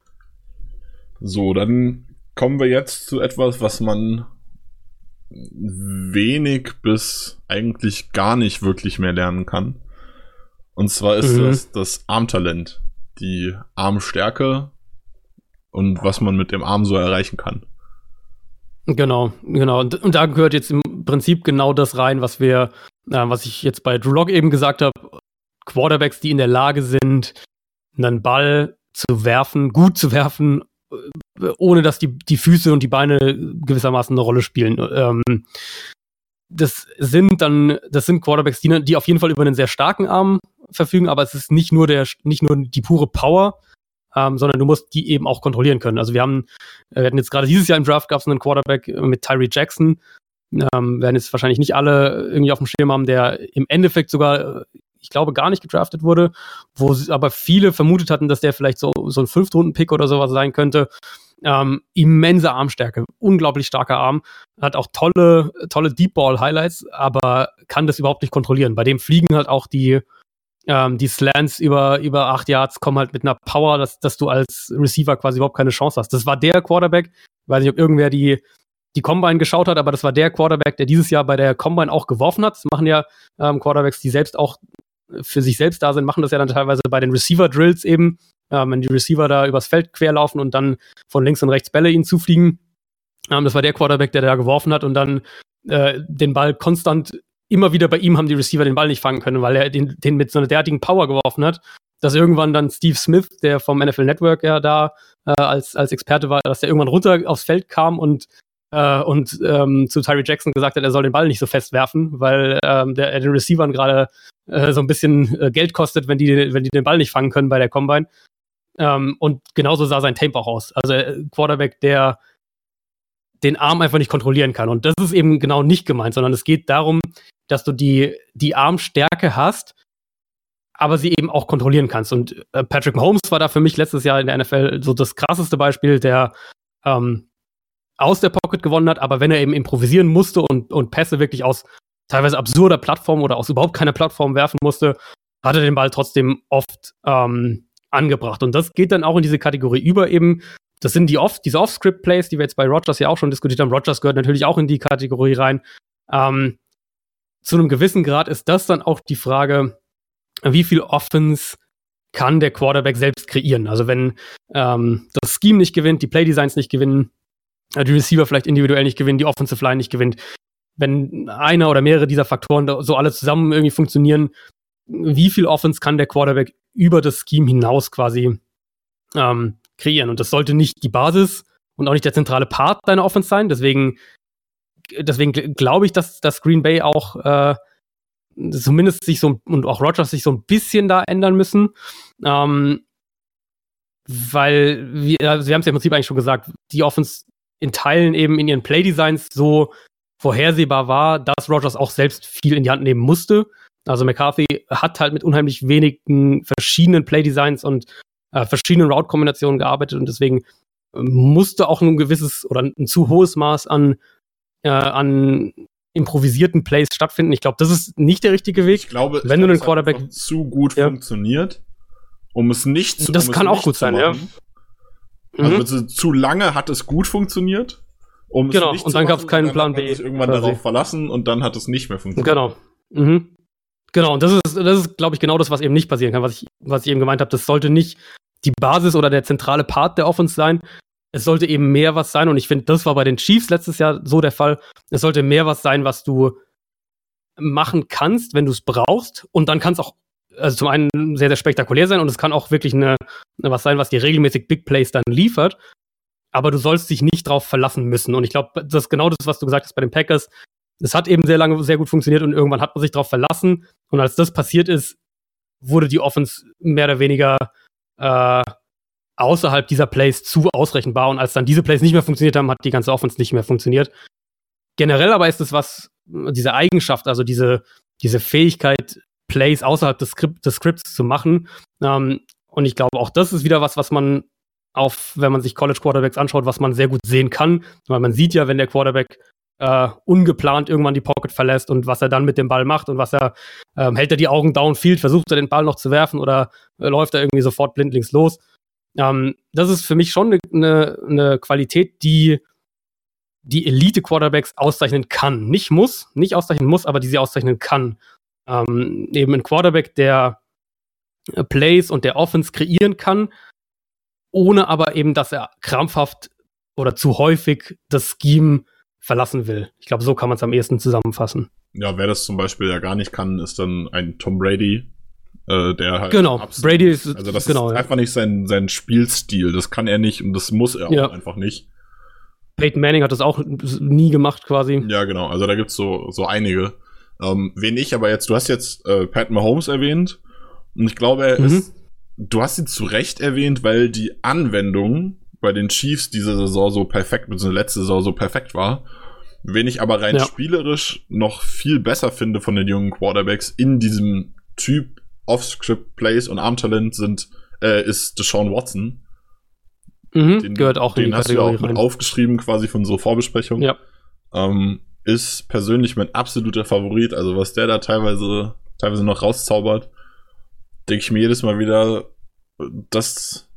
So, dann kommen wir jetzt zu etwas, was man wenig bis eigentlich gar nicht wirklich mehr lernen kann. Und zwar ist Mhm. das das Armtalent, die Armstärke und was man mit dem Arm so erreichen kann. Genau, genau. Und, und da gehört jetzt im Prinzip genau das rein, was wir, äh, was ich jetzt bei Drew Lock eben gesagt habe. Quarterbacks, die in der Lage sind, einen Ball zu werfen, gut zu werfen, ohne dass die, die Füße und die Beine gewissermaßen eine Rolle spielen. Ähm, das sind dann, das sind Quarterbacks, die, die auf jeden Fall über einen sehr starken Arm verfügen, aber es ist nicht nur der, nicht nur die pure Power, ähm, sondern du musst die eben auch kontrollieren können. Also wir haben, äh, wir hatten jetzt gerade dieses Jahr im Draft gab es einen Quarterback äh, mit Tyree Jackson, ähm, werden jetzt wahrscheinlich nicht alle irgendwie auf dem Schirm haben, der im Endeffekt sogar, ich glaube, gar nicht gedraftet wurde, wo aber viele vermutet hatten, dass der vielleicht so, so ein Fünftrunden-Pick oder sowas sein könnte. Ähm, immense Armstärke, unglaublich starker Arm, hat auch tolle, tolle Deep Ball Highlights, aber kann das überhaupt nicht kontrollieren. Bei dem fliegen halt auch die, ähm, die Slants über, über acht Yards, kommen halt mit einer Power, dass, dass du als Receiver quasi überhaupt keine Chance hast. Das war der Quarterback, weiß nicht, ob irgendwer die, die Combine geschaut hat, aber das war der Quarterback, der dieses Jahr bei der Combine auch geworfen hat. Das machen ja ähm, Quarterbacks, die selbst auch für sich selbst da sind, machen das ja dann teilweise bei den Receiver-Drills eben, äh, wenn die Receiver da übers Feld querlaufen und dann von links und rechts Bälle ihnen zufliegen. Ähm, das war der Quarterback, der da geworfen hat und dann äh, den Ball konstant immer wieder bei ihm haben die Receiver den Ball nicht fangen können, weil er den, den mit so einer derartigen Power geworfen hat, dass irgendwann dann Steve Smith, der vom NFL Network ja da äh, als, als Experte war, dass der irgendwann runter aufs Feld kam und äh, und ähm, zu Tyree Jackson gesagt hat, er soll den Ball nicht so fest werfen, weil ähm, der, er den Receivern gerade äh, so ein bisschen äh, Geld kostet, wenn die, wenn die den Ball nicht fangen können bei der Combine. Ähm, und genauso sah sein Tape auch aus. Also äh, Quarterback, der den Arm einfach nicht kontrollieren kann. Und das ist eben genau nicht gemeint, sondern es geht darum, dass du die, die Armstärke hast, aber sie eben auch kontrollieren kannst. Und äh, Patrick Mahomes war da für mich letztes Jahr in der NFL so das krasseste Beispiel, der ähm, aus der Pocket gewonnen hat, aber wenn er eben improvisieren musste und, und Pässe wirklich aus teilweise absurder Plattform oder aus überhaupt keiner Plattform werfen musste, hat er den Ball trotzdem oft ähm, angebracht. Und das geht dann auch in diese Kategorie über eben. Das sind die oft, diese Off-Script-Plays, die wir jetzt bei Rogers ja auch schon diskutiert haben. Rogers gehört natürlich auch in die Kategorie rein. Ähm, zu einem gewissen Grad ist das dann auch die Frage, wie viel Offense kann der Quarterback selbst kreieren? Also wenn ähm, das Scheme nicht gewinnt, die Playdesigns nicht gewinnen, die Receiver vielleicht individuell nicht gewinnen, die Offensive Line nicht gewinnt. Wenn einer oder mehrere dieser Faktoren so alle zusammen irgendwie funktionieren, wie viel Offense kann der Quarterback über das Scheme hinaus quasi ähm, kreieren? Und das sollte nicht die Basis und auch nicht der zentrale Part deiner Offense sein. Deswegen, deswegen glaube ich, dass, dass Green Bay auch äh, zumindest sich so und auch Rogers sich so ein bisschen da ändern müssen. Ähm, weil wir, also wir haben es ja im Prinzip eigentlich schon gesagt, die Offense in Teilen eben in ihren Playdesigns so vorhersehbar war, dass Rogers auch selbst viel in die Hand nehmen musste. Also McCarthy hat halt mit unheimlich wenigen verschiedenen Playdesigns und äh, verschiedenen Route-Kombinationen gearbeitet und deswegen äh, musste auch ein gewisses oder ein zu hohes Maß an, äh, an improvisierten Plays stattfinden. Ich glaube, das ist nicht der richtige Weg. Ich glaube, wenn ich du einen Quarterback zu gut ja. funktioniert, um es nicht zu Das um kann auch gut sein, ja. Also mhm. zu lange hat es gut funktioniert. Um genau, und dann gab es keinen Plan B. Sich irgendwann quasi. darauf verlassen und dann hat es nicht mehr funktioniert. Genau. Mhm. Genau, und das ist, das ist, glaube ich, genau das, was eben nicht passieren kann, was ich, was ich eben gemeint habe. Das sollte nicht die Basis oder der zentrale Part der Offense sein. Es sollte eben mehr was sein, und ich finde, das war bei den Chiefs letztes Jahr so der Fall. Es sollte mehr was sein, was du machen kannst, wenn du es brauchst. Und dann kann es auch also zum einen sehr, sehr spektakulär sein und es kann auch wirklich eine, was sein, was dir regelmäßig Big Plays dann liefert. Aber du sollst dich nicht drauf verlassen müssen. Und ich glaube, das ist genau das, was du gesagt hast bei den Packers. Es hat eben sehr lange sehr gut funktioniert und irgendwann hat man sich drauf verlassen. Und als das passiert ist, wurde die Offense mehr oder weniger äh, außerhalb dieser Plays zu ausrechenbar. Und als dann diese Plays nicht mehr funktioniert haben, hat die ganze Offense nicht mehr funktioniert. Generell aber ist es was, diese Eigenschaft, also diese, diese Fähigkeit, Plays außerhalb des, Skript, des Scripts zu machen. Ähm, und ich glaube, auch das ist wieder was, was man auf, wenn man sich College Quarterbacks anschaut, was man sehr gut sehen kann. Weil man sieht ja, wenn der Quarterback äh, ungeplant irgendwann die Pocket verlässt und was er dann mit dem Ball macht und was er, ähm, hält er die Augen downfield, versucht er den Ball noch zu werfen oder äh, läuft er irgendwie sofort blindlings los. Ähm, das ist für mich schon eine ne, ne Qualität, die die Elite-Quarterbacks auszeichnen kann. Nicht muss, nicht auszeichnen muss, aber die sie auszeichnen kann ähm, eben ein Quarterback, der äh, Plays und der Offense kreieren kann, ohne aber eben, dass er krampfhaft oder zu häufig das Scheme verlassen will. Ich glaube, so kann man es am ehesten zusammenfassen. Ja, wer das zum Beispiel ja gar nicht kann, ist dann ein Tom Brady, äh, der halt. Genau, Brady ist. Also, das genau, ist ja. einfach nicht sein, sein Spielstil. Das kann er nicht und das muss er ja. auch einfach nicht. Peyton Manning hat das auch nie gemacht, quasi. Ja, genau. Also, da gibt's so, so einige. Ähm, wen ich aber jetzt, du hast jetzt äh, Pat Mahomes erwähnt und ich glaube, er mhm. ist, du hast ihn zu Recht erwähnt, weil die Anwendung bei den Chiefs diese Saison so perfekt, bzw. letzte Saison so perfekt war. Wen ich aber rein ja. spielerisch noch viel besser finde von den jungen Quarterbacks in diesem Typ Off-Script-Plays und Armtalent sind, äh, ist Deshaun Watson. Mhm, den, gehört auch den hast Kategorie du ja auch mit aufgeschrieben, quasi von so Vorbesprechungen. Ja. Ähm, ist persönlich mein absoluter Favorit. Also was der da teilweise, teilweise noch rauszaubert, denke ich mir jedes Mal wieder, das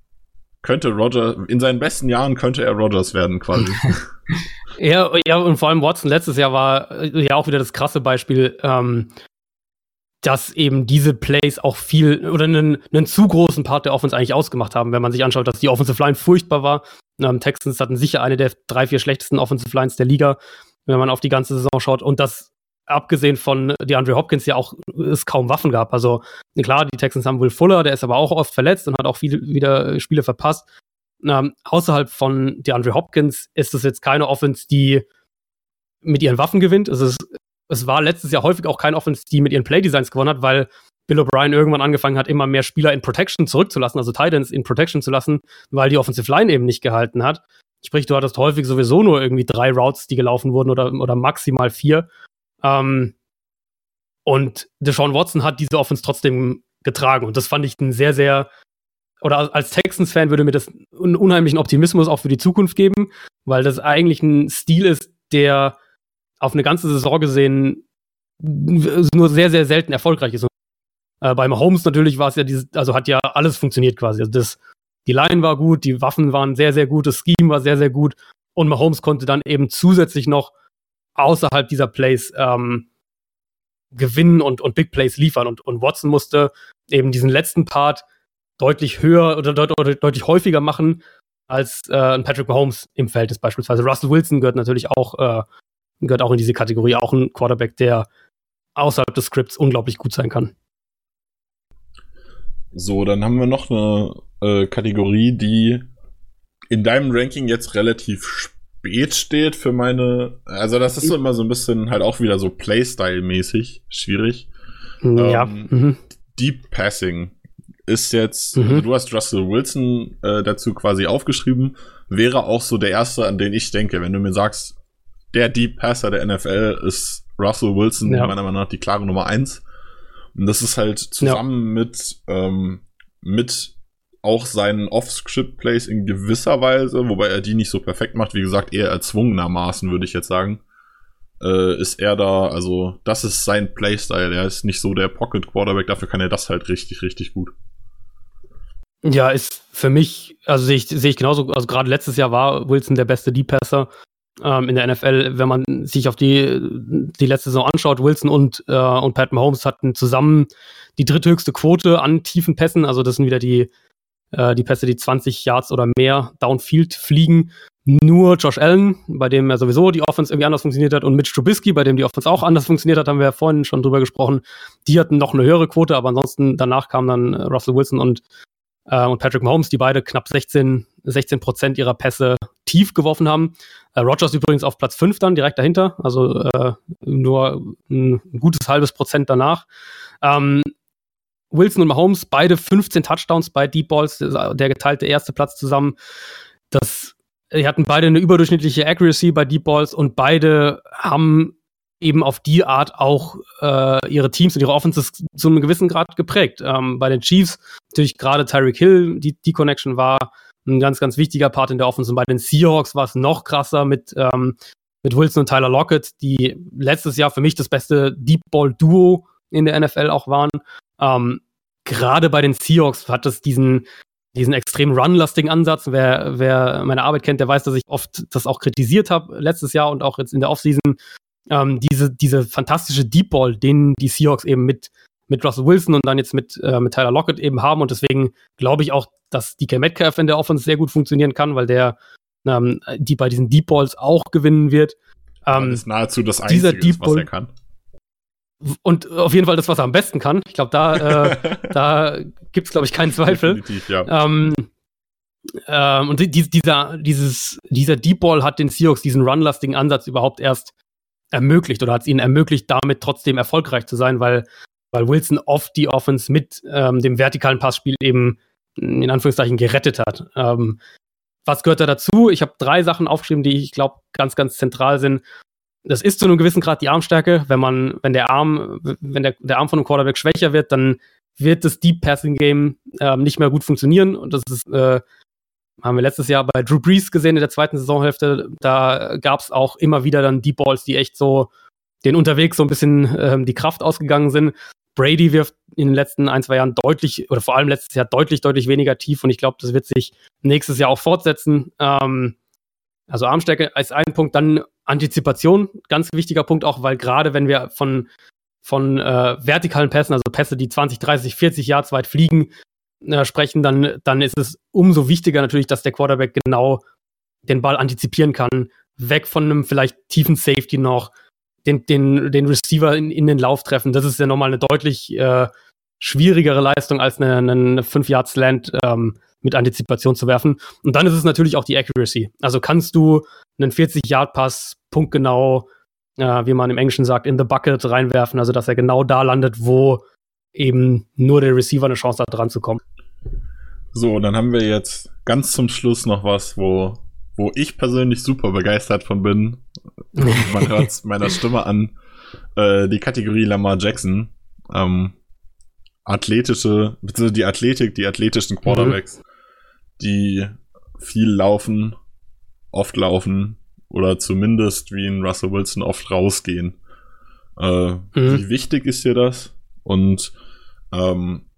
könnte Roger, in seinen besten Jahren könnte er Rogers werden, quasi. ja, ja, und vor allem Watson letztes Jahr war äh, ja auch wieder das krasse Beispiel, ähm, dass eben diese Plays auch viel oder einen, einen zu großen Part der Offense eigentlich ausgemacht haben, wenn man sich anschaut, dass die Offensive Line furchtbar war. Ähm, Texans hatten sicher eine der drei, vier schlechtesten Offensive Lines der Liga, wenn man auf die ganze Saison schaut. Und das abgesehen von DeAndre Hopkins ja auch es kaum Waffen gab. Also klar, die Texans haben Will Fuller, der ist aber auch oft verletzt und hat auch viele wieder Spiele verpasst. Ähm, außerhalb von DeAndre Hopkins ist es jetzt keine Offense, die mit ihren Waffen gewinnt. Es, ist, es war letztes Jahr häufig auch keine Offense, die mit ihren Playdesigns gewonnen hat, weil Bill O'Brien irgendwann angefangen hat, immer mehr Spieler in Protection zurückzulassen, also Titans in Protection zu lassen, weil die Offensive Line eben nicht gehalten hat. Sprich, du hattest häufig sowieso nur irgendwie drei Routes, die gelaufen wurden oder, oder maximal vier. Ähm, und Deshaun Watson hat diese Offense trotzdem getragen. Und das fand ich ein sehr, sehr, oder als Texans-Fan würde mir das einen unheimlichen Optimismus auch für die Zukunft geben, weil das eigentlich ein Stil ist, der auf eine ganze Saison gesehen nur sehr, sehr selten erfolgreich ist. Äh, beim Holmes natürlich war es ja dieses, also hat ja alles funktioniert quasi. Also das, die Line war gut, die Waffen waren sehr, sehr gut, das Scheme war sehr, sehr gut und Mahomes konnte dann eben zusätzlich noch außerhalb dieser Plays ähm, gewinnen und, und Big Plays liefern. Und, und Watson musste eben diesen letzten Part deutlich höher oder, deut deutlich häufiger machen als äh, Patrick Mahomes im Feld ist beispielsweise. Russell Wilson gehört natürlich auch, äh, gehört auch in diese Kategorie, auch ein Quarterback, der außerhalb des Scripts unglaublich gut sein kann. So, dann haben wir noch eine äh, Kategorie, die in deinem Ranking jetzt relativ spät steht für meine. Also, das ist so immer so ein bisschen halt auch wieder so Playstyle-mäßig schwierig. Ja. Ähm, mhm. Deep Passing ist jetzt, mhm. also du hast Russell Wilson äh, dazu quasi aufgeschrieben, wäre auch so der erste, an den ich denke, wenn du mir sagst, der Deep Passer der NFL ist Russell Wilson, ja. meiner Meinung nach die klare Nummer eins. Und das ist halt zusammen ja. mit, ähm, mit auch seinen Off-Script-Plays in gewisser Weise, wobei er die nicht so perfekt macht, wie gesagt, eher erzwungenermaßen, würde ich jetzt sagen. Äh, ist er da, also das ist sein Playstyle. Er ist nicht so der Pocket Quarterback, dafür kann er das halt richtig, richtig gut. Ja, ist für mich, also sehe ich, sehe ich genauso, also gerade letztes Jahr war Wilson der beste Deep Passer ähm, in der NFL. Wenn man sich auf die, die letzte Saison anschaut, Wilson und, äh, und Pat Mahomes hatten zusammen die dritthöchste Quote an tiefen Pässen, also das sind wieder die äh, die Pässe, die 20 Yards oder mehr downfield fliegen. Nur Josh Allen, bei dem ja sowieso die Offense irgendwie anders funktioniert hat, und Mitch Trubisky, bei dem die Offense auch anders funktioniert hat, haben wir ja vorhin schon drüber gesprochen. Die hatten noch eine höhere Quote, aber ansonsten danach kamen dann äh, Russell Wilson und, äh, und Patrick Mahomes, die beide knapp 16, 16 Prozent ihrer Pässe tief geworfen haben. Äh, Rogers übrigens auf Platz 5 dann, direkt dahinter, also äh, nur ein gutes halbes Prozent danach. Ähm, Wilson und Mahomes, beide 15 Touchdowns bei Deep Balls, der geteilte erste Platz zusammen. Das, die hatten beide eine überdurchschnittliche Accuracy bei Deep Balls und beide haben eben auf die Art auch äh, ihre Teams und ihre Offenses zu einem gewissen Grad geprägt. Ähm, bei den Chiefs natürlich gerade Tyreek Hill, die, die Connection war ein ganz, ganz wichtiger Part in der Offense. Und bei den Seahawks war es noch krasser mit, ähm, mit Wilson und Tyler Lockett, die letztes Jahr für mich das beste Deep Ball Duo in der NFL auch waren. Ähm, Gerade bei den Seahawks hat es diesen, diesen extrem runlastigen Ansatz. Wer, wer meine Arbeit kennt, der weiß, dass ich oft das auch kritisiert habe letztes Jahr und auch jetzt in der Offseason. Ähm, diese, diese fantastische Deep Ball, den die Seahawks eben mit, mit Russell Wilson und dann jetzt mit, äh, mit Tyler Lockett eben haben. Und deswegen glaube ich auch, dass DK Metcalf in der Offense sehr gut funktionieren kann, weil der ähm, die bei diesen Deep Balls auch gewinnen wird. Ähm, das ist nahezu das Einzige, Deep Ball, was er kann. Und auf jeden Fall das, was er am besten kann. Ich glaube, da, äh, da gibt es, glaube ich, keinen Zweifel. Definitiv, ja. Ähm, ähm, und die, dieser, dieses, dieser Deep Ball hat den Seahawks diesen runlastigen Ansatz überhaupt erst ermöglicht oder hat es ihnen ermöglicht, damit trotzdem erfolgreich zu sein, weil, weil Wilson oft die Offense mit ähm, dem vertikalen Passspiel eben in Anführungszeichen gerettet hat. Ähm, was gehört da dazu? Ich habe drei Sachen aufgeschrieben, die ich glaube ganz, ganz zentral sind das ist zu einem gewissen Grad die Armstärke. Wenn man, wenn der Arm, wenn der, der Arm von einem Quarterback schwächer wird, dann wird das Deep Passing Game äh, nicht mehr gut funktionieren. Und das ist äh, haben wir letztes Jahr bei Drew Brees gesehen in der zweiten Saisonhälfte. Da gab es auch immer wieder dann Deep Balls, die echt so den unterwegs so ein bisschen ähm, die Kraft ausgegangen sind. Brady wirft in den letzten ein, zwei Jahren deutlich, oder vor allem letztes Jahr deutlich, deutlich weniger tief und ich glaube, das wird sich nächstes Jahr auch fortsetzen. Ähm, also Armstärke als ein Punkt, dann Antizipation, ganz wichtiger Punkt auch, weil gerade wenn wir von, von äh, vertikalen Pässen, also Pässe, die 20, 30, 40 Yards weit fliegen, äh, sprechen, dann, dann ist es umso wichtiger natürlich, dass der Quarterback genau den Ball antizipieren kann, weg von einem vielleicht tiefen Safety noch, den, den, den Receiver in, in den Lauf treffen. Das ist ja nochmal eine deutlich äh, schwierigere Leistung als eine, eine 5-Yard-Slant ähm, mit Antizipation zu werfen. Und dann ist es natürlich auch die Accuracy. Also kannst du einen 40-Yard-Pass punktgenau, äh, wie man im Englischen sagt, in the bucket reinwerfen, also dass er genau da landet, wo eben nur der Receiver eine Chance hat, dran zu kommen. So, dann haben wir jetzt ganz zum Schluss noch was, wo wo ich persönlich super begeistert von bin. Man hört es meiner Stimme an. Äh, die Kategorie Lamar Jackson. Ähm, athletische, beziehungsweise die Athletik, die athletischen Quarterbacks, mhm. die viel laufen, oft laufen oder zumindest wie in Russell Wilson oft rausgehen. Äh, mhm. Wie wichtig ist dir das? Und ähm,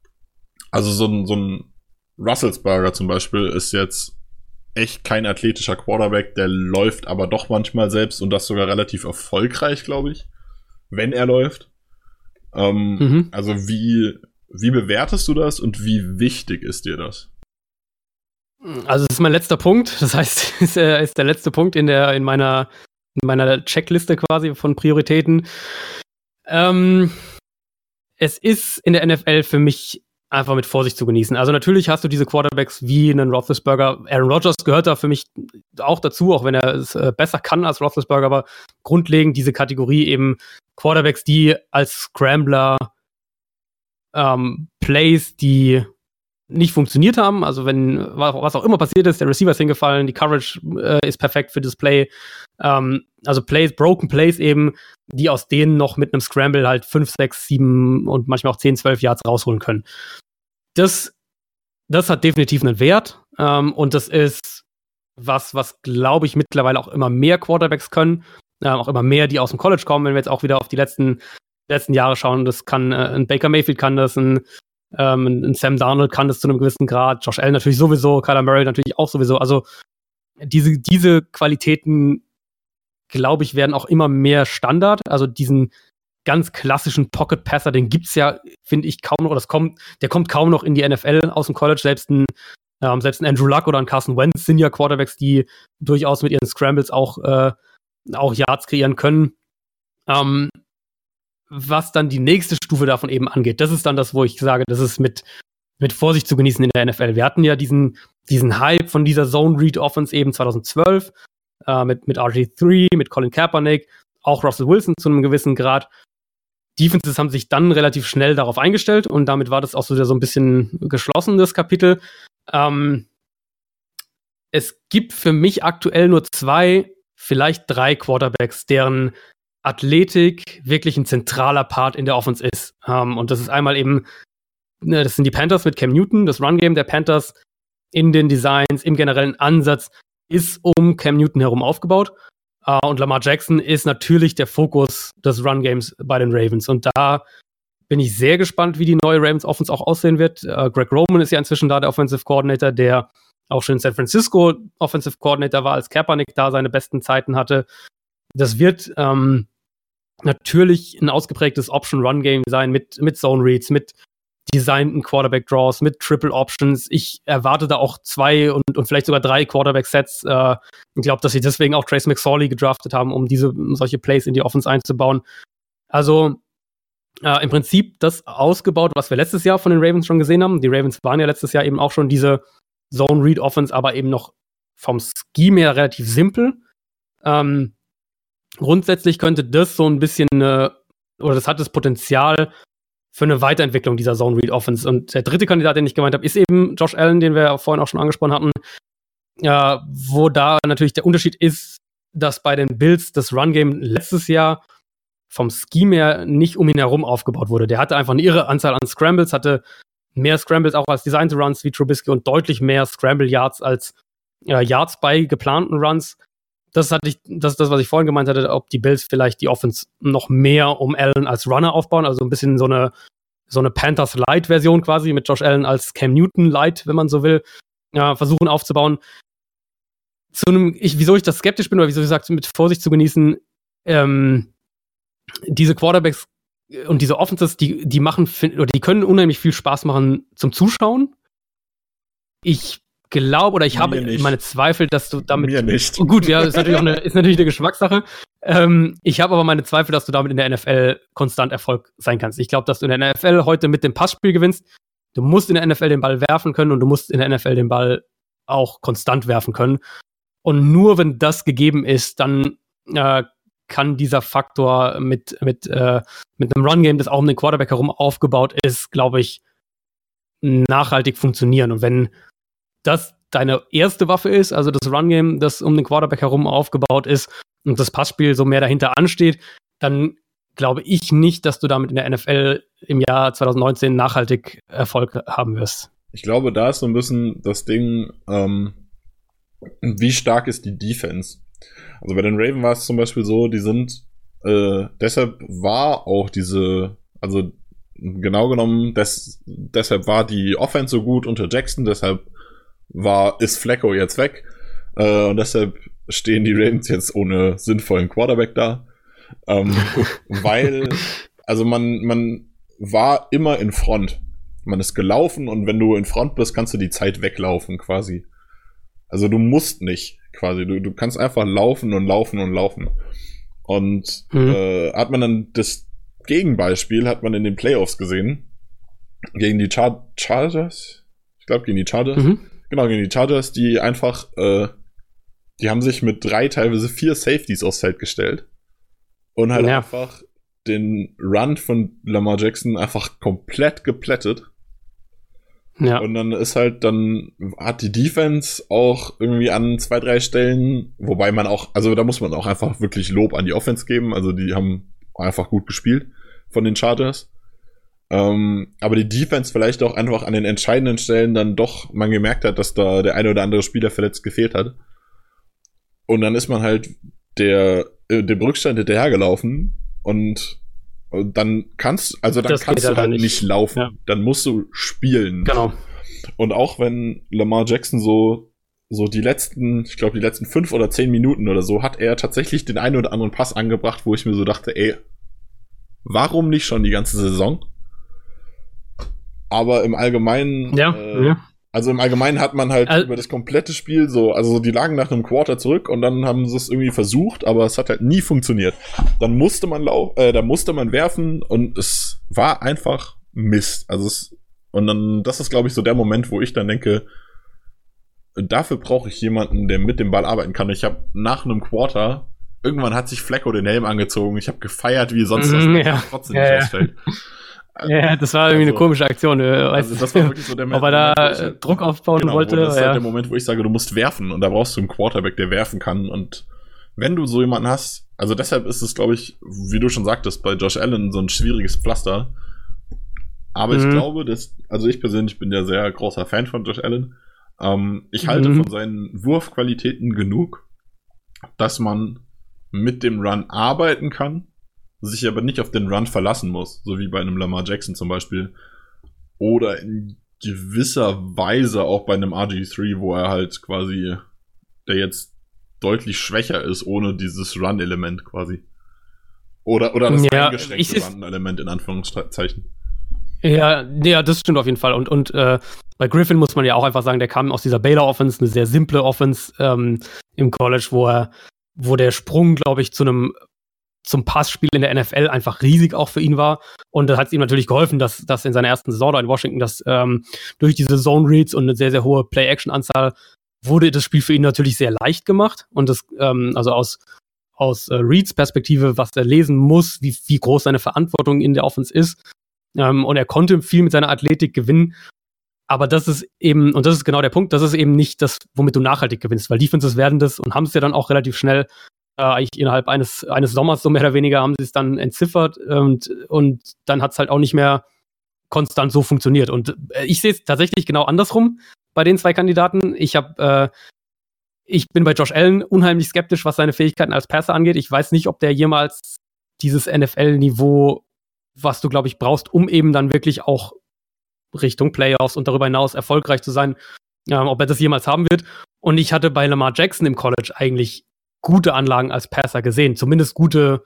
also so ein, so ein Russelsberger zum Beispiel ist jetzt echt kein athletischer Quarterback, der läuft aber doch manchmal selbst und das sogar relativ erfolgreich, glaube ich, wenn er läuft. Ähm, mhm. Also wie, wie bewertest du das und wie wichtig ist dir das? Also das ist mein letzter Punkt. Das heißt, ist, äh, ist der letzte Punkt in der in meiner in meiner Checkliste quasi von Prioritäten. Ähm, es ist in der NFL für mich einfach mit Vorsicht zu genießen. Also natürlich hast du diese Quarterbacks wie einen Roethlisberger. Aaron Rodgers gehört da für mich auch dazu, auch wenn er es äh, besser kann als Roethlisberger, aber grundlegend diese Kategorie eben Quarterbacks, die als Scrambler ähm, Plays, die nicht funktioniert haben. Also wenn was auch immer passiert ist, der Receiver ist hingefallen, die Coverage äh, ist perfekt für das Play. Ähm, also Plays, Broken Plays eben, die aus denen noch mit einem Scramble halt 5, 6, 7 und manchmal auch 10, 12 Yards rausholen können. Das, das hat definitiv einen Wert ähm, und das ist was, was glaube ich mittlerweile auch immer mehr Quarterbacks können, ähm, auch immer mehr, die aus dem College kommen. Wenn wir jetzt auch wieder auf die letzten letzten Jahre schauen, das kann äh, ein Baker Mayfield kann das, ein ähm, ein Sam Darnold kann das zu einem gewissen Grad, Josh Allen natürlich sowieso, Kyler Murray natürlich auch sowieso. Also diese, diese Qualitäten, glaube ich, werden auch immer mehr Standard. Also diesen ganz klassischen Pocket Passer, den gibt's ja, finde ich, kaum noch, das kommt, der kommt kaum noch in die NFL aus dem College. Selbst ein, ähm, selbst ein Andrew Luck oder ein Carson Wentz sind ja Quarterbacks, die durchaus mit ihren Scrambles auch, äh, auch Yards kreieren können. Ähm, was dann die nächste Stufe davon eben angeht, das ist dann das, wo ich sage, das ist mit, mit Vorsicht zu genießen in der NFL. Wir hatten ja diesen, diesen Hype von dieser Zone Read Offense eben 2012 äh, mit, mit RG3, mit Colin Kaepernick, auch Russell Wilson zu einem gewissen Grad. Defenses haben sich dann relativ schnell darauf eingestellt und damit war das auch so, so ein bisschen geschlossen, das Kapitel. Ähm, es gibt für mich aktuell nur zwei, vielleicht drei Quarterbacks, deren Athletik wirklich ein zentraler Part in der Offense ist. Ähm, und das ist einmal eben, ne, das sind die Panthers mit Cam Newton, das Run-Game der Panthers in den Designs, im generellen Ansatz ist um Cam Newton herum aufgebaut. Uh, und Lamar Jackson ist natürlich der Fokus des Run-Games bei den Ravens. Und da bin ich sehr gespannt, wie die neue Ravens Offense auch aussehen wird. Uh, Greg Roman ist ja inzwischen da, der Offensive Coordinator, der auch schon in San Francisco Offensive Coordinator war, als Kaepernick da seine besten Zeiten hatte. Das wird ähm, natürlich ein ausgeprägtes Option-Run-Game sein mit, mit Zone-Reads, mit designten Quarterback-Draws, mit Triple Options. Ich erwarte da auch zwei und, und vielleicht sogar drei Quarterback-Sets. Äh, ich glaube, dass sie deswegen auch Trace McSorley gedraftet haben, um diese solche Plays in die Offense einzubauen. Also äh, im Prinzip das ausgebaut, was wir letztes Jahr von den Ravens schon gesehen haben. Die Ravens waren ja letztes Jahr eben auch schon diese Zone-Read-Offense, aber eben noch vom Scheme her relativ simpel. Ähm, grundsätzlich könnte das so ein bisschen eine, oder das hat das Potenzial für eine Weiterentwicklung dieser Zone Read Offense. Und der dritte Kandidat, den ich gemeint habe, ist eben Josh Allen, den wir vorhin auch schon angesprochen hatten, äh, wo da natürlich der Unterschied ist, dass bei den Bills das Run Game letztes Jahr vom Scheme her nicht um ihn herum aufgebaut wurde. Der hatte einfach eine irre Anzahl an Scrambles, hatte mehr Scrambles auch als Designed Runs wie Trubisky und deutlich mehr Scramble Yards als äh, Yards bei geplanten Runs. Das hatte ich, das ist das, was ich vorhin gemeint hatte, ob die Bills vielleicht die Offense noch mehr um Allen als Runner aufbauen, also ein bisschen so eine, so eine Panthers Light-Version quasi mit Josh Allen als Cam Newton Light, wenn man so will, ja, versuchen aufzubauen. Zu einem, ich, wieso ich das skeptisch bin oder wieso ich sage, mit Vorsicht zu genießen, ähm, diese Quarterbacks und diese Offenses, die, die machen, oder die können unheimlich viel Spaß machen zum Zuschauen. Ich glaube oder ich Mir habe nicht. meine Zweifel, dass du damit. Mir nicht. Oh, gut, ja, ist natürlich auch eine, ist natürlich eine Geschmackssache. Ähm, ich habe aber meine Zweifel, dass du damit in der NFL konstant Erfolg sein kannst. Ich glaube, dass du in der NFL heute mit dem Passspiel gewinnst. Du musst in der NFL den Ball werfen können und du musst in der NFL den Ball auch konstant werfen können. Und nur wenn das gegeben ist, dann äh, kann dieser Faktor mit, mit, äh, mit einem Run-Game, das auch um den Quarterback herum aufgebaut ist, glaube ich, nachhaltig funktionieren. Und wenn das deine erste Waffe ist, also das Run-Game, das um den Quarterback herum aufgebaut ist und das Passspiel so mehr dahinter ansteht, dann glaube ich nicht, dass du damit in der NFL im Jahr 2019 nachhaltig Erfolg haben wirst. Ich glaube, da ist so ein bisschen das Ding, ähm, wie stark ist die Defense? Also bei den Raven war es zum Beispiel so, die sind, äh, deshalb war auch diese, also genau genommen, des, deshalb war die Offense so gut unter Jackson, deshalb war, ist Flecko jetzt weg. Äh, und deshalb stehen die Ravens jetzt ohne sinnvollen Quarterback da. Ähm, weil, also man, man war immer in Front. Man ist gelaufen und wenn du in Front bist, kannst du die Zeit weglaufen quasi. Also du musst nicht quasi. Du, du kannst einfach laufen und laufen und laufen. Und mhm. äh, hat man dann das Gegenbeispiel, hat man in den Playoffs gesehen. Gegen die Char Chargers? Ich glaube, gegen die Chargers. Mhm. Genau, gegen die Chargers, die einfach, äh, die haben sich mit drei, teilweise vier Safeties aufs Feld gestellt. Und halt ja. einfach den Run von Lamar Jackson einfach komplett geplättet. Ja. Und dann ist halt, dann hat die Defense auch irgendwie an zwei, drei Stellen, wobei man auch, also da muss man auch einfach wirklich Lob an die Offense geben. Also die haben einfach gut gespielt von den Chargers. Ähm, aber die Defense vielleicht auch einfach an den entscheidenden Stellen dann doch man gemerkt hat, dass da der eine oder andere Spieler verletzt gefehlt hat. Und dann ist man halt der, äh, dem Rückstand hinterhergelaufen und, und dann kannst, also dann das kannst du halt nicht, nicht laufen. Ja. Dann musst du spielen. Genau. Und auch wenn Lamar Jackson so, so die letzten, ich glaube, die letzten fünf oder zehn Minuten oder so, hat er tatsächlich den einen oder anderen Pass angebracht, wo ich mir so dachte, ey, warum nicht schon die ganze Saison? Aber im Allgemeinen, ja, äh, ja. also im Allgemeinen hat man halt also, über das komplette Spiel so, also die lagen nach einem Quarter zurück und dann haben sie es irgendwie versucht, aber es hat halt nie funktioniert. Dann musste man lau äh, da musste man werfen und es war einfach Mist. Also es, und dann, das ist glaube ich so der Moment, wo ich dann denke, dafür brauche ich jemanden, der mit dem Ball arbeiten kann. Ich habe nach einem Quarter irgendwann hat sich Flecko den Helm angezogen. Ich habe gefeiert, wie sonst was, mhm, ja. trotzdem nicht ja, ausfällt. Ja, das war irgendwie also, eine komische Aktion. Also das war wirklich so der Moment, Ob er da Moment, Druck aufbauen genau, wollte. Das ist halt der Moment, wo ich sage, du musst werfen und da brauchst du einen Quarterback, der werfen kann. Und wenn du so jemanden hast, also deshalb ist es, glaube ich, wie du schon sagtest, bei Josh Allen so ein schwieriges Pflaster. Aber mhm. ich glaube, dass, also ich persönlich bin ja sehr großer Fan von Josh Allen. Ähm, ich halte mhm. von seinen Wurfqualitäten genug, dass man mit dem Run arbeiten kann sich aber nicht auf den Run verlassen muss, so wie bei einem Lamar Jackson zum Beispiel. Oder in gewisser Weise auch bei einem RG3, wo er halt quasi, der jetzt deutlich schwächer ist, ohne dieses Run-Element quasi. Oder, oder das ja, eingeschränkte Run-Element in Anführungszeichen. Ja, ja, das stimmt auf jeden Fall. Und, und äh, bei Griffin muss man ja auch einfach sagen, der kam aus dieser Baylor-Offense, eine sehr simple Offense ähm, im College, wo er, wo der Sprung, glaube ich, zu einem zum Passspiel in der NFL einfach riesig auch für ihn war. Und das hat ihm natürlich geholfen, dass, dass in seiner ersten Saison da in Washington, dass ähm, durch diese Zone Reads und eine sehr, sehr hohe Play-Action-Anzahl wurde das Spiel für ihn natürlich sehr leicht gemacht. Und das, ähm, also aus, aus äh, Reads Perspektive, was er lesen muss, wie, wie groß seine Verantwortung in der Offense ist. Ähm, und er konnte viel mit seiner Athletik gewinnen. Aber das ist eben, und das ist genau der Punkt, das ist eben nicht das, womit du nachhaltig gewinnst, weil Defenses werden das und haben es ja dann auch relativ schnell äh, eigentlich innerhalb eines, eines Sommers so mehr oder weniger haben sie es dann entziffert und, und dann hat es halt auch nicht mehr konstant so funktioniert. Und äh, ich sehe es tatsächlich genau andersrum bei den zwei Kandidaten. Ich habe äh, ich bin bei Josh Allen unheimlich skeptisch, was seine Fähigkeiten als Passer angeht. Ich weiß nicht, ob der jemals dieses NFL-Niveau, was du, glaube ich, brauchst, um eben dann wirklich auch Richtung Playoffs und darüber hinaus erfolgreich zu sein, ähm, ob er das jemals haben wird. Und ich hatte bei Lamar Jackson im College eigentlich gute Anlagen als Passer gesehen, zumindest gute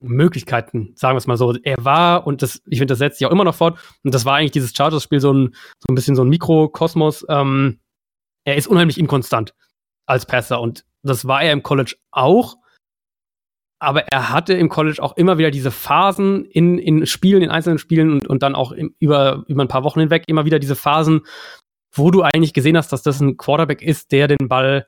Möglichkeiten, sagen wir es mal so. Er war, und das, ich finde, das setzt sich auch immer noch fort, und das war eigentlich dieses Chargers-Spiel so ein, so ein bisschen so ein Mikrokosmos. Ähm, er ist unheimlich inkonstant als Passer und das war er im College auch. Aber er hatte im College auch immer wieder diese Phasen in, in Spielen, in einzelnen Spielen und, und dann auch im, über, über ein paar Wochen hinweg immer wieder diese Phasen, wo du eigentlich gesehen hast, dass das ein Quarterback ist, der den Ball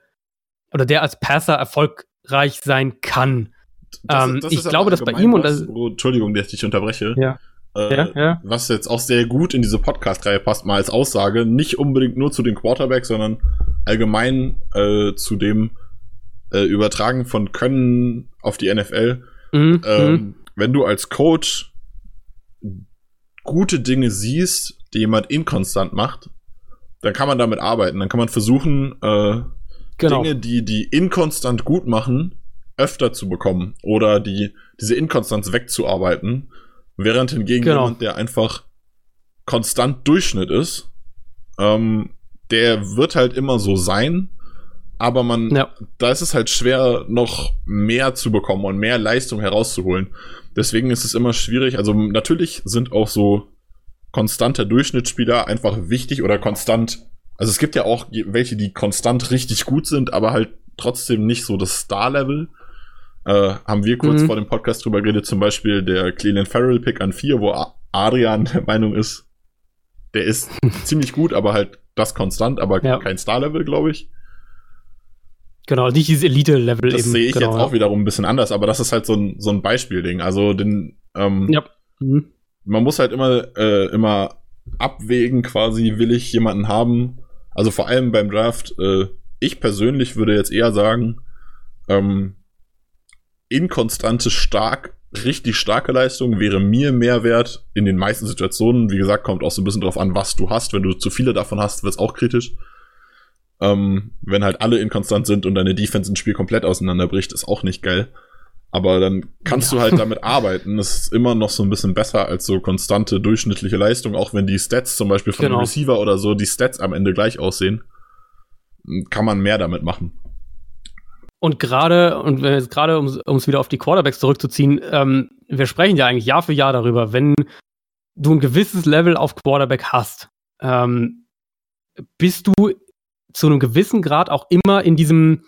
oder der als Passer erfolgreich sein kann. Das, ähm, das ich glaube, dass bei ihm und das, oh, Entschuldigung, dass ich dich unterbreche. Ja. Äh, ja, ja. Was jetzt auch sehr gut in diese Podcast-Reihe passt, mal als Aussage, nicht unbedingt nur zu den Quarterbacks, sondern allgemein äh, zu dem äh, Übertragen von Können auf die NFL. Mhm, ähm, mhm. wenn du als Coach gute Dinge siehst, die jemand inkonstant macht, dann kann man damit arbeiten. Dann kann man versuchen, äh, genau. Dinge, die die inkonstant gut machen, öfter zu bekommen oder die diese Inkonstanz wegzuarbeiten, während hingegen genau. jemand, der einfach konstant Durchschnitt ist, ähm, der wird halt immer so sein, aber man, ja. da ist es halt schwer, noch mehr zu bekommen und mehr Leistung herauszuholen. Deswegen ist es immer schwierig. Also natürlich sind auch so konstante Durchschnittsspieler einfach wichtig oder konstant. Also es gibt ja auch welche, die konstant richtig gut sind, aber halt trotzdem nicht so das Star-Level. Äh, haben wir kurz mhm. vor dem Podcast drüber geredet, zum Beispiel der Cleveland Farrell Pick an 4, wo Adrian der Meinung ist, der ist ziemlich gut, aber halt das konstant, aber ja. kein Star-Level, glaube ich. Genau, nicht dieses Elite-Level Das sehe ich genau, jetzt auch wiederum ein bisschen anders, aber das ist halt so ein, so ein Beispielding. Also den, ähm, ja. Mhm. man muss halt immer, äh, immer abwägen, quasi, will ich jemanden haben. Also vor allem beim Draft, äh, ich persönlich würde jetzt eher sagen, ähm, inkonstante, stark, richtig starke Leistung wäre mir mehr wert in den meisten Situationen. Wie gesagt, kommt auch so ein bisschen drauf an, was du hast. Wenn du zu viele davon hast, wird es auch kritisch. Ähm, wenn halt alle inkonstant sind und deine Defense ein Spiel komplett auseinanderbricht, ist auch nicht geil. Aber dann kannst ja. du halt damit arbeiten. Das ist immer noch so ein bisschen besser als so konstante durchschnittliche Leistung, auch wenn die Stats zum Beispiel von genau. Receiver oder so, die Stats am Ende gleich aussehen, kann man mehr damit machen. Und gerade, und jetzt gerade, um es wieder auf die Quarterbacks zurückzuziehen, ähm, wir sprechen ja eigentlich Jahr für Jahr darüber, wenn du ein gewisses Level auf Quarterback hast, ähm, bist du zu einem gewissen Grad auch immer in diesem,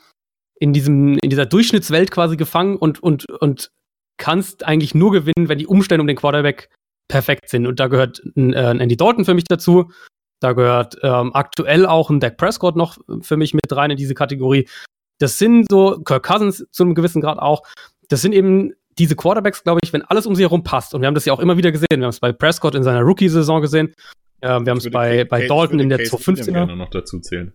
in diesem, in dieser Durchschnittswelt quasi gefangen und, und, und kannst eigentlich nur gewinnen, wenn die Umstände um den Quarterback perfekt sind. Und da gehört ein, äh, Andy Dalton für mich dazu. Da gehört ähm, aktuell auch ein Dak Prescott noch für mich mit rein in diese Kategorie. Das sind so, Kirk Cousins zu einem gewissen Grad auch, das sind eben diese Quarterbacks, glaube ich, wenn alles um sie herum passt. Und wir haben das ja auch immer wieder gesehen. Wir haben es bei Prescott in seiner Rookie-Saison gesehen. Äh, wir haben es bei, bei Dalton in der 215er. noch dazu zählen.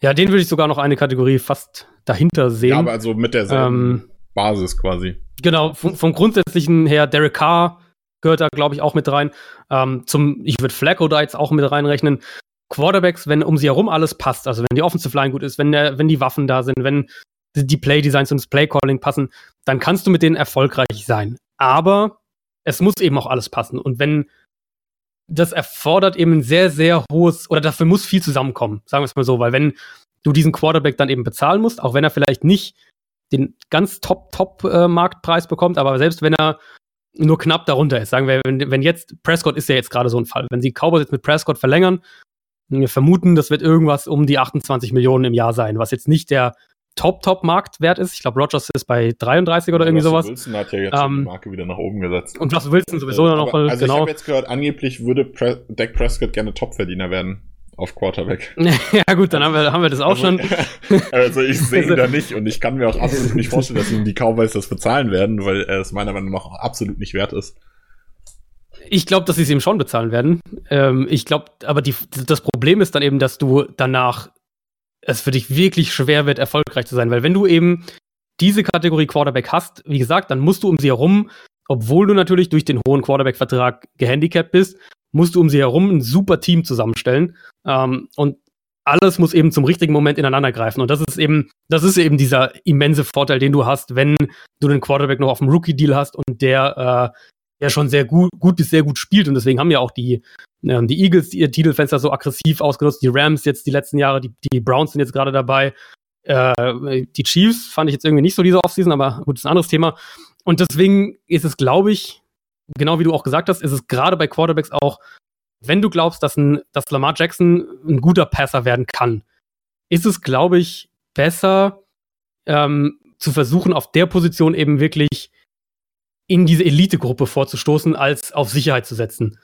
Ja, den würde ich sogar noch eine Kategorie fast dahinter sehen. Ja, aber also mit derselben ähm, Basis quasi. Genau, vom, vom, grundsätzlichen her, Derek Carr gehört da, glaube ich, auch mit rein. Ähm, zum, ich würde Flacco da jetzt auch mit reinrechnen. Quarterbacks, wenn um sie herum alles passt, also wenn die Offensive Line gut ist, wenn, der, wenn die Waffen da sind, wenn die Play-Designs und das Play-Calling passen, dann kannst du mit denen erfolgreich sein. Aber es muss eben auch alles passen. Und wenn das erfordert eben ein sehr, sehr hohes, oder dafür muss viel zusammenkommen, sagen wir es mal so, weil wenn du diesen Quarterback dann eben bezahlen musst, auch wenn er vielleicht nicht den ganz Top-Top-Marktpreis äh, bekommt, aber selbst wenn er nur knapp darunter ist, sagen wir, wenn, wenn jetzt, Prescott ist ja jetzt gerade so ein Fall, wenn sie Cowboys jetzt mit Prescott verlängern, wir vermuten, das wird irgendwas um die 28 Millionen im Jahr sein, was jetzt nicht der Top-Top-Marktwert ist. Ich glaube, Rogers ist bei 33 oder irgendwie sowas. Wilson hat ja jetzt ähm, die Marke wieder nach oben gesetzt. Und Russell Wilson sowieso äh, noch. Also genau. ich habe jetzt gehört, angeblich würde Pre Dak Prescott gerne Topverdiener werden auf Quarterback. ja gut, dann haben wir, haben wir das auch also, schon. also ich sehe ihn da nicht und ich kann mir auch absolut nicht vorstellen, dass ihm die Cowboys das bezahlen werden, weil er es meiner Meinung nach absolut nicht wert ist. Ich glaube, dass sie es ihm schon bezahlen werden. Ähm, ich glaube, aber die, das Problem ist dann eben, dass du danach es für dich wirklich schwer wird, erfolgreich zu sein. Weil wenn du eben diese Kategorie Quarterback hast, wie gesagt, dann musst du um sie herum, obwohl du natürlich durch den hohen Quarterback-Vertrag gehandicapt bist, musst du um sie herum ein super Team zusammenstellen. Ähm, und alles muss eben zum richtigen Moment ineinander greifen. Und das ist eben, das ist eben dieser immense Vorteil, den du hast, wenn du den Quarterback noch auf dem Rookie-Deal hast und der, äh, der schon sehr gut, gut bis sehr gut spielt. Und deswegen haben ja auch die, ähm, die Eagles ihr Titelfenster so aggressiv ausgenutzt, die Rams jetzt die letzten Jahre, die, die Browns sind jetzt gerade dabei. Äh, die Chiefs fand ich jetzt irgendwie nicht so diese Offseason, aber gut, ist ein anderes Thema. Und deswegen ist es, glaube ich, genau wie du auch gesagt hast, ist es gerade bei Quarterbacks auch wenn du glaubst, dass, ein, dass Lamar Jackson ein guter Passer werden kann, ist es, glaube ich, besser ähm, zu versuchen, auf der Position eben wirklich in diese Elite-Gruppe vorzustoßen, als auf Sicherheit zu setzen.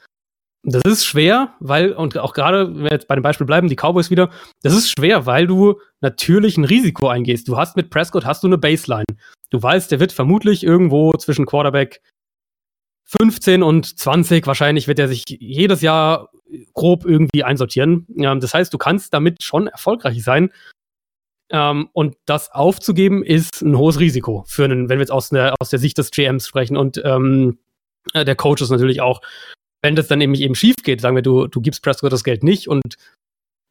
Das ist schwer, weil, und auch gerade, wenn wir jetzt bei dem Beispiel bleiben, die Cowboys wieder, das ist schwer, weil du natürlich ein Risiko eingehst. Du hast mit Prescott hast du eine Baseline. Du weißt, der wird vermutlich irgendwo zwischen Quarterback 15 und 20 wahrscheinlich wird er sich jedes Jahr grob irgendwie einsortieren. Das heißt, du kannst damit schon erfolgreich sein. Ähm, und das aufzugeben ist ein hohes Risiko für einen, wenn wir jetzt aus der, aus der Sicht des GMs sprechen und ähm, äh, der Coaches natürlich auch. Wenn das dann nämlich eben schief geht, sagen wir, du, du gibst Prescott das Geld nicht und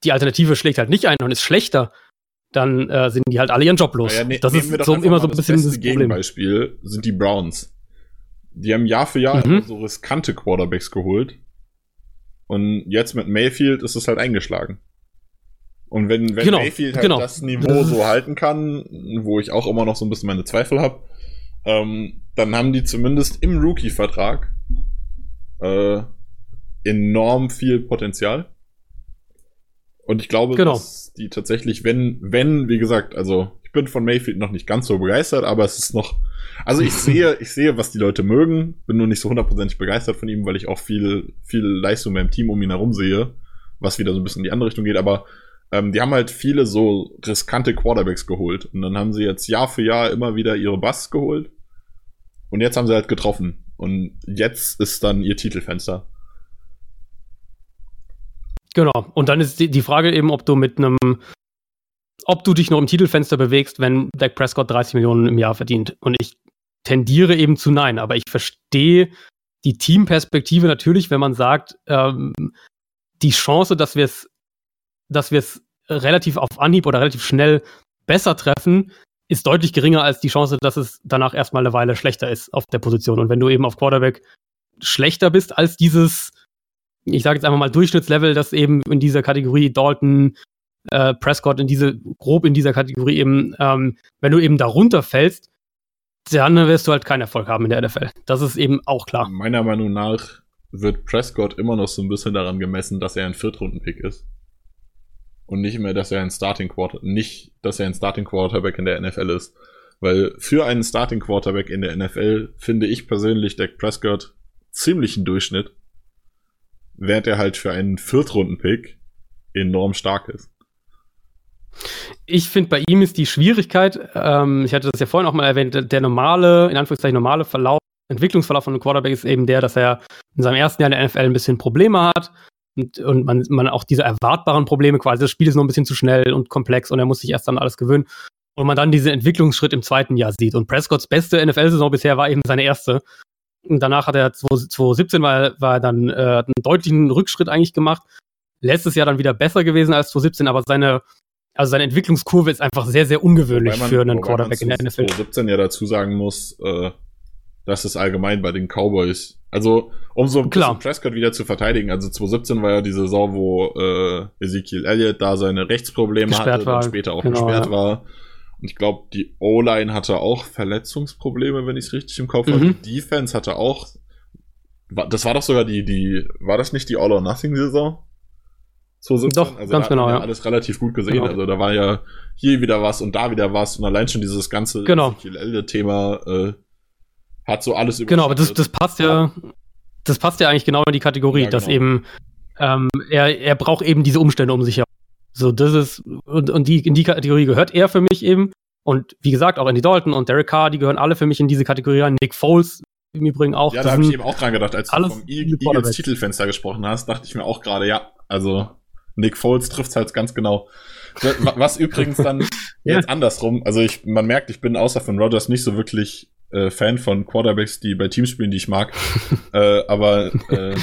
die Alternative schlägt halt nicht ein und ist schlechter, dann äh, sind die halt alle ihren Job los. Ja, ne, das ist so, immer so ein bisschen das, das Gegenbeispiel sind die Browns. Die haben Jahr für Jahr mhm. so riskante Quarterbacks geholt. Und jetzt mit Mayfield ist es halt eingeschlagen. Und wenn, wenn genau, Mayfield halt genau. das Niveau so halten kann, wo ich auch immer noch so ein bisschen meine Zweifel habe, ähm, dann haben die zumindest im Rookie-Vertrag äh, enorm viel Potenzial. Und ich glaube, genau. dass die tatsächlich, wenn, wenn, wie gesagt, also ich bin von Mayfield noch nicht ganz so begeistert, aber es ist noch also ich sehe, ich sehe, was die Leute mögen, bin nur nicht so hundertprozentig begeistert von ihm, weil ich auch viel, viel Leistung beim Team um ihn herum sehe, was wieder so ein bisschen in die andere Richtung geht, aber ähm, die haben halt viele so riskante Quarterbacks geholt und dann haben sie jetzt Jahr für Jahr immer wieder ihre Busts geholt und jetzt haben sie halt getroffen und jetzt ist dann ihr Titelfenster. Genau. Und dann ist die, die Frage eben, ob du mit einem ob du dich noch im Titelfenster bewegst, wenn Dak Prescott 30 Millionen im Jahr verdient. Und ich tendiere eben zu nein, aber ich verstehe die Teamperspektive natürlich, wenn man sagt, ähm, die Chance, dass wir es, dass wir es relativ auf Anhieb oder relativ schnell besser treffen, ist deutlich geringer als die Chance, dass es danach erstmal eine Weile schlechter ist auf der Position. Und wenn du eben auf Quarterback schlechter bist als dieses, ich sage jetzt einfach mal Durchschnittslevel, das eben in dieser Kategorie Dalton, äh, Prescott in diese, grob in dieser Kategorie eben, ähm, wenn du eben darunter fällst, dann wirst du halt keinen Erfolg haben in der NFL. Das ist eben auch klar. Meiner Meinung nach wird Prescott immer noch so ein bisschen daran gemessen, dass er ein Viertrunden-Pick ist. Und nicht mehr, dass er ein Starting Quarter, nicht, dass er ein Starting Quarterback in der NFL ist. Weil für einen Starting Quarterback in der NFL finde ich persönlich Dak Prescott ziemlich ein Durchschnitt. Während er halt für einen Viertrunden-Pick enorm stark ist. Ich finde, bei ihm ist die Schwierigkeit, ähm, ich hatte das ja vorhin auch mal erwähnt, der normale, in Anführungszeichen normale Verlauf, Entwicklungsverlauf von einem Quarterback ist eben der, dass er in seinem ersten Jahr in der NFL ein bisschen Probleme hat und, und man, man auch diese erwartbaren Probleme quasi, das Spiel ist noch ein bisschen zu schnell und komplex und er muss sich erst dann alles gewöhnen und man dann diesen Entwicklungsschritt im zweiten Jahr sieht. Und Prescotts beste NFL-Saison bisher war eben seine erste. Und danach hat er 2017 war, war dann äh, einen deutlichen Rückschritt eigentlich gemacht. Letztes Jahr dann wieder besser gewesen als 2017, aber seine also seine Entwicklungskurve ist einfach sehr, sehr ungewöhnlich man, für einen Quarterback in der NFL. 2017 ja dazu sagen muss, äh, dass es allgemein bei den Cowboys, also um so ein Klar. bisschen Prescott wieder zu verteidigen, also 2017 war ja die Saison, wo äh, Ezekiel Elliott da seine Rechtsprobleme gesperrt hatte war. und später auch genau, gesperrt ja. war. Und ich glaube, die O-Line hatte auch Verletzungsprobleme, wenn ich es richtig im Kopf mhm. habe. Die Defense hatte auch, das war doch sogar die, die, war das nicht die All-or-Nothing-Saison? 2017. Doch, also ganz genau, ja. Alles relativ gut gesehen. Genau. Also da war ja hier wieder was und da wieder was und allein schon dieses ganze genau. Thema äh, hat so alles Genau, aber das, das passt ja, das passt ja eigentlich genau in die Kategorie, ja, genau. dass eben ähm, er, er braucht eben diese Umstände um sich herum. So, das ist, und, und die, in die Kategorie gehört er für mich eben. Und wie gesagt, auch Andy Dalton und Derek Carr, die gehören alle für mich in diese Kategorie rein. Nick Foles im Übrigen auch. Ja, da habe ich eben auch dran gedacht, als du vom Eagles Titelfenster gesprochen hast, dachte ich mir auch gerade, ja, also Nick Foles trifft halt ganz genau. Was übrigens dann jetzt andersrum, also ich, man merkt, ich bin außer von Rogers nicht so wirklich äh, Fan von Quarterbacks, die bei Teams spielen, die ich mag. äh, aber äh,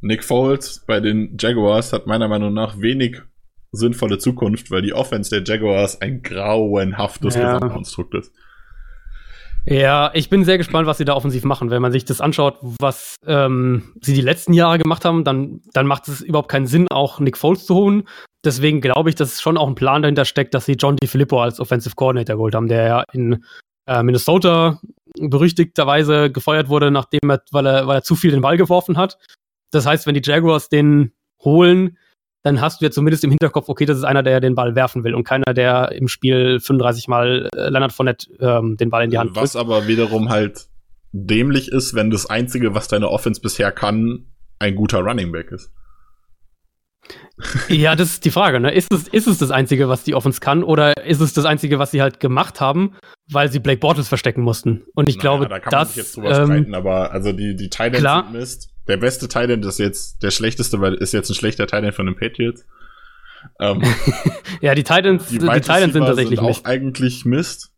Nick Foles bei den Jaguars hat meiner Meinung nach wenig sinnvolle Zukunft, weil die Offense der Jaguars ein grauenhaftes ja. Gesamtkonstrukt ist. Ja, ich bin sehr gespannt, was sie da offensiv machen. Wenn man sich das anschaut, was ähm, sie die letzten Jahre gemacht haben, dann, dann macht es überhaupt keinen Sinn, auch Nick Foles zu holen. Deswegen glaube ich, dass schon auch ein Plan dahinter steckt, dass sie John DiFilippo als Offensive Coordinator geholt haben, der ja in äh, Minnesota berüchtigterweise gefeuert wurde, nachdem er, weil er, weil er zu viel den Ball geworfen hat. Das heißt, wenn die Jaguars den holen, dann hast du ja zumindest im Hinterkopf, okay, das ist einer, der den Ball werfen will und keiner, der im Spiel 35 Mal äh, Leonard Fournette ähm, den Ball in die Hand Was drückt. aber wiederum halt dämlich ist, wenn das Einzige, was deine Offense bisher kann, ein guter Running Back ist. Ja, das ist die Frage, ne? Ist es, ist es das Einzige, was die Offense kann, oder ist es das Einzige, was sie halt gemacht haben, weil sie Blake Bortles verstecken mussten? Und ich naja, glaube, da kann das, man sich jetzt drüber ähm, streiten, aber also die, die Titans sind Mist. Der beste Titan ist jetzt der schlechteste, weil ist jetzt ein schlechter Titan von den Patriots. Ähm, ja, die Titans, die, die Titans sind tatsächlich sind auch Mist. eigentlich Mist.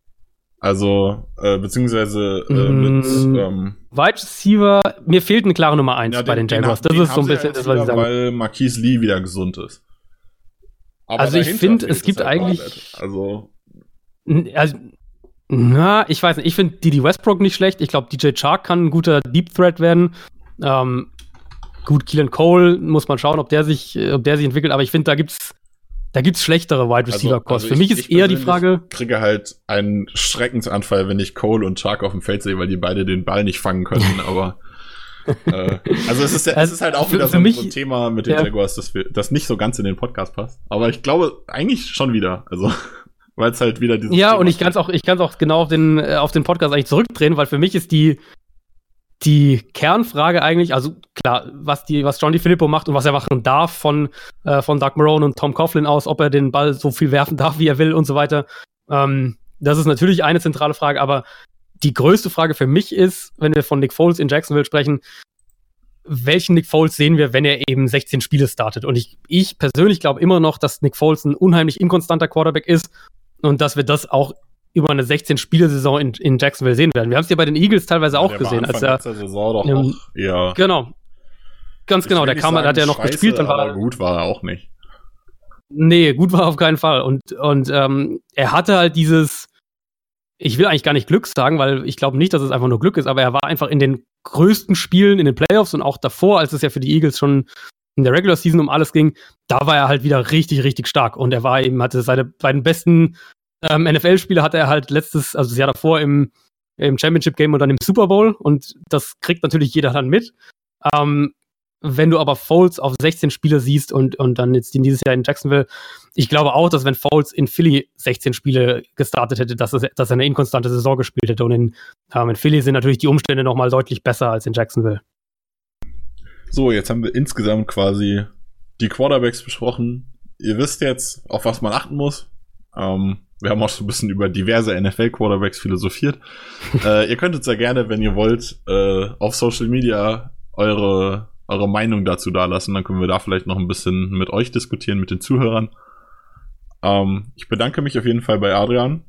Also, äh, beziehungsweise äh, mit ähm, Wide Receiver, mir fehlt eine klare Nummer 1 ja, bei den Jaguars. Das ist so ein bisschen das, was ich sagen Weil Marquise Lee wieder gesund ist. Aber also ich finde, es gibt halt eigentlich. Also. also. Na, ich weiß nicht. Ich finde Didi Westbrook nicht schlecht. Ich glaube, DJ Chark kann ein guter Deep Threat werden. Ähm, gut, Keelan Cole muss man schauen, ob der sich, ob der sich entwickelt. Aber ich finde, da gibt's da gibt's schlechtere Wide Receiver Costs. Also, also Für mich ist eher die Frage. Ich kriege halt einen Schreckensanfall, wenn ich Cole und Chark auf dem Feld sehe, weil die beide den Ball nicht fangen können, aber. äh, also es ist, es ist halt auch wieder so, mich, so, ein Thema mit den ja. Jaguars, das, wir, das nicht so ganz in den Podcast passt. Aber ich glaube eigentlich schon wieder. Also weil es halt wieder dieses. Ja, Thema und ich kann es auch, ich kann auch genau auf den, äh, auf den Podcast eigentlich zurückdrehen, weil für mich ist die, die Kernfrage eigentlich, also klar, was die, was John DiFilippo macht und was er machen darf von, äh, von Doug Marone und Tom Coughlin aus, ob er den Ball so viel werfen darf, wie er will und so weiter. Ähm, das ist natürlich eine zentrale Frage, aber die größte Frage für mich ist, wenn wir von Nick Foles in Jacksonville sprechen, welchen Nick Foles sehen wir, wenn er eben 16 Spiele startet? Und ich, ich persönlich glaube immer noch, dass Nick Foles ein unheimlich inkonstanter Quarterback ist und dass wir das auch über eine 16-Spiele-Saison in, in Jacksonville sehen werden. Wir haben es ja bei den Eagles teilweise auch gesehen. Als er, Saison doch ähm, auch, ja. Genau. Ganz genau, der kam, sagen, hat ja noch scheiße, gespielt. Dann war gut war er auch nicht. Nee, gut war er auf keinen Fall. Und, und ähm, er hatte halt dieses, ich will eigentlich gar nicht Glück sagen, weil ich glaube nicht, dass es einfach nur Glück ist, aber er war einfach in den größten Spielen in den Playoffs und auch davor, als es ja für die Eagles schon in der Regular Season um alles ging, da war er halt wieder richtig, richtig stark. Und er war eben, hatte seine beiden besten ähm, NFL-Spiele hatte er halt letztes, also das Jahr davor im, im Championship-Game und dann im Super Bowl und das kriegt natürlich jeder dann mit. Ähm, wenn du aber Foles auf 16 Spiele siehst und, und dann jetzt dieses Jahr in Jacksonville, ich glaube auch, dass wenn Foles in Philly 16 Spiele gestartet hätte, dass, es, dass er eine inkonstante Saison gespielt hätte. Und in, ähm, in Philly sind natürlich die Umstände nochmal deutlich besser als in Jacksonville. So, jetzt haben wir insgesamt quasi die Quarterbacks besprochen. Ihr wisst jetzt, auf was man achten muss. Ähm, wir haben auch so ein bisschen über diverse NFL-Quarterbacks philosophiert. äh, ihr könnt uns ja gerne, wenn ihr wollt, äh, auf Social Media eure, eure Meinung dazu dalassen. Dann können wir da vielleicht noch ein bisschen mit euch diskutieren, mit den Zuhörern. Ähm, ich bedanke mich auf jeden Fall bei Adrian.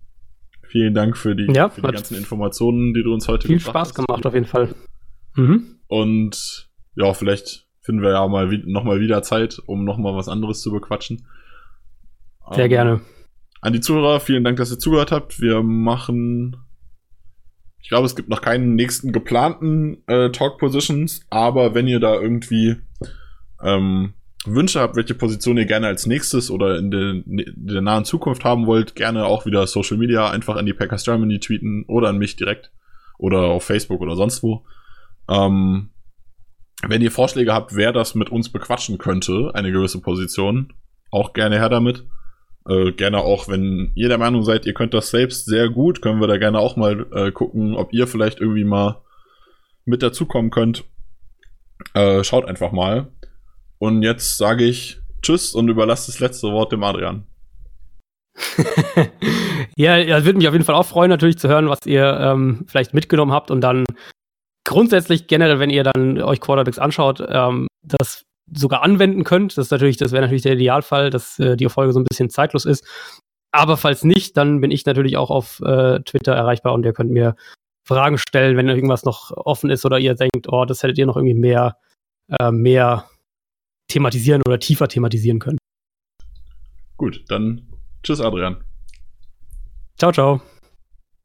Vielen Dank für die, ja, für die ganzen Informationen, die du uns heute Viel Spaß hast. gemacht, auf jeden Fall. Mhm. Und ja, vielleicht finden wir ja mal nochmal wieder Zeit, um nochmal was anderes zu bequatschen. Sehr ähm, gerne. An die Zuhörer, vielen Dank, dass ihr zugehört habt. Wir machen. Ich glaube, es gibt noch keinen nächsten geplanten äh, Talk Positions, aber wenn ihr da irgendwie ähm, Wünsche habt, welche Position ihr gerne als nächstes oder in der, in der nahen Zukunft haben wollt, gerne auch wieder Social Media einfach an die Packers Germany tweeten oder an mich direkt oder auf Facebook oder sonst wo. Ähm, wenn ihr Vorschläge habt, wer das mit uns bequatschen könnte, eine gewisse Position, auch gerne her damit. Äh, gerne auch, wenn ihr der Meinung seid, ihr könnt das selbst sehr gut, können wir da gerne auch mal äh, gucken, ob ihr vielleicht irgendwie mal mit dazukommen könnt. Äh, schaut einfach mal. Und jetzt sage ich Tschüss und überlasse das letzte Wort dem Adrian. ja, ja, würde mich auf jeden Fall auch freuen, natürlich zu hören, was ihr ähm, vielleicht mitgenommen habt und dann grundsätzlich generell, wenn ihr dann euch Quarterbacks anschaut, ähm, das sogar anwenden könnt. Das ist natürlich, das wäre natürlich der Idealfall, dass äh, die Folge so ein bisschen zeitlos ist. Aber falls nicht, dann bin ich natürlich auch auf äh, Twitter erreichbar und ihr könnt mir Fragen stellen, wenn irgendwas noch offen ist oder ihr denkt, oh, das hättet ihr noch irgendwie mehr, äh, mehr thematisieren oder tiefer thematisieren können. Gut, dann tschüss, Adrian. Ciao, ciao.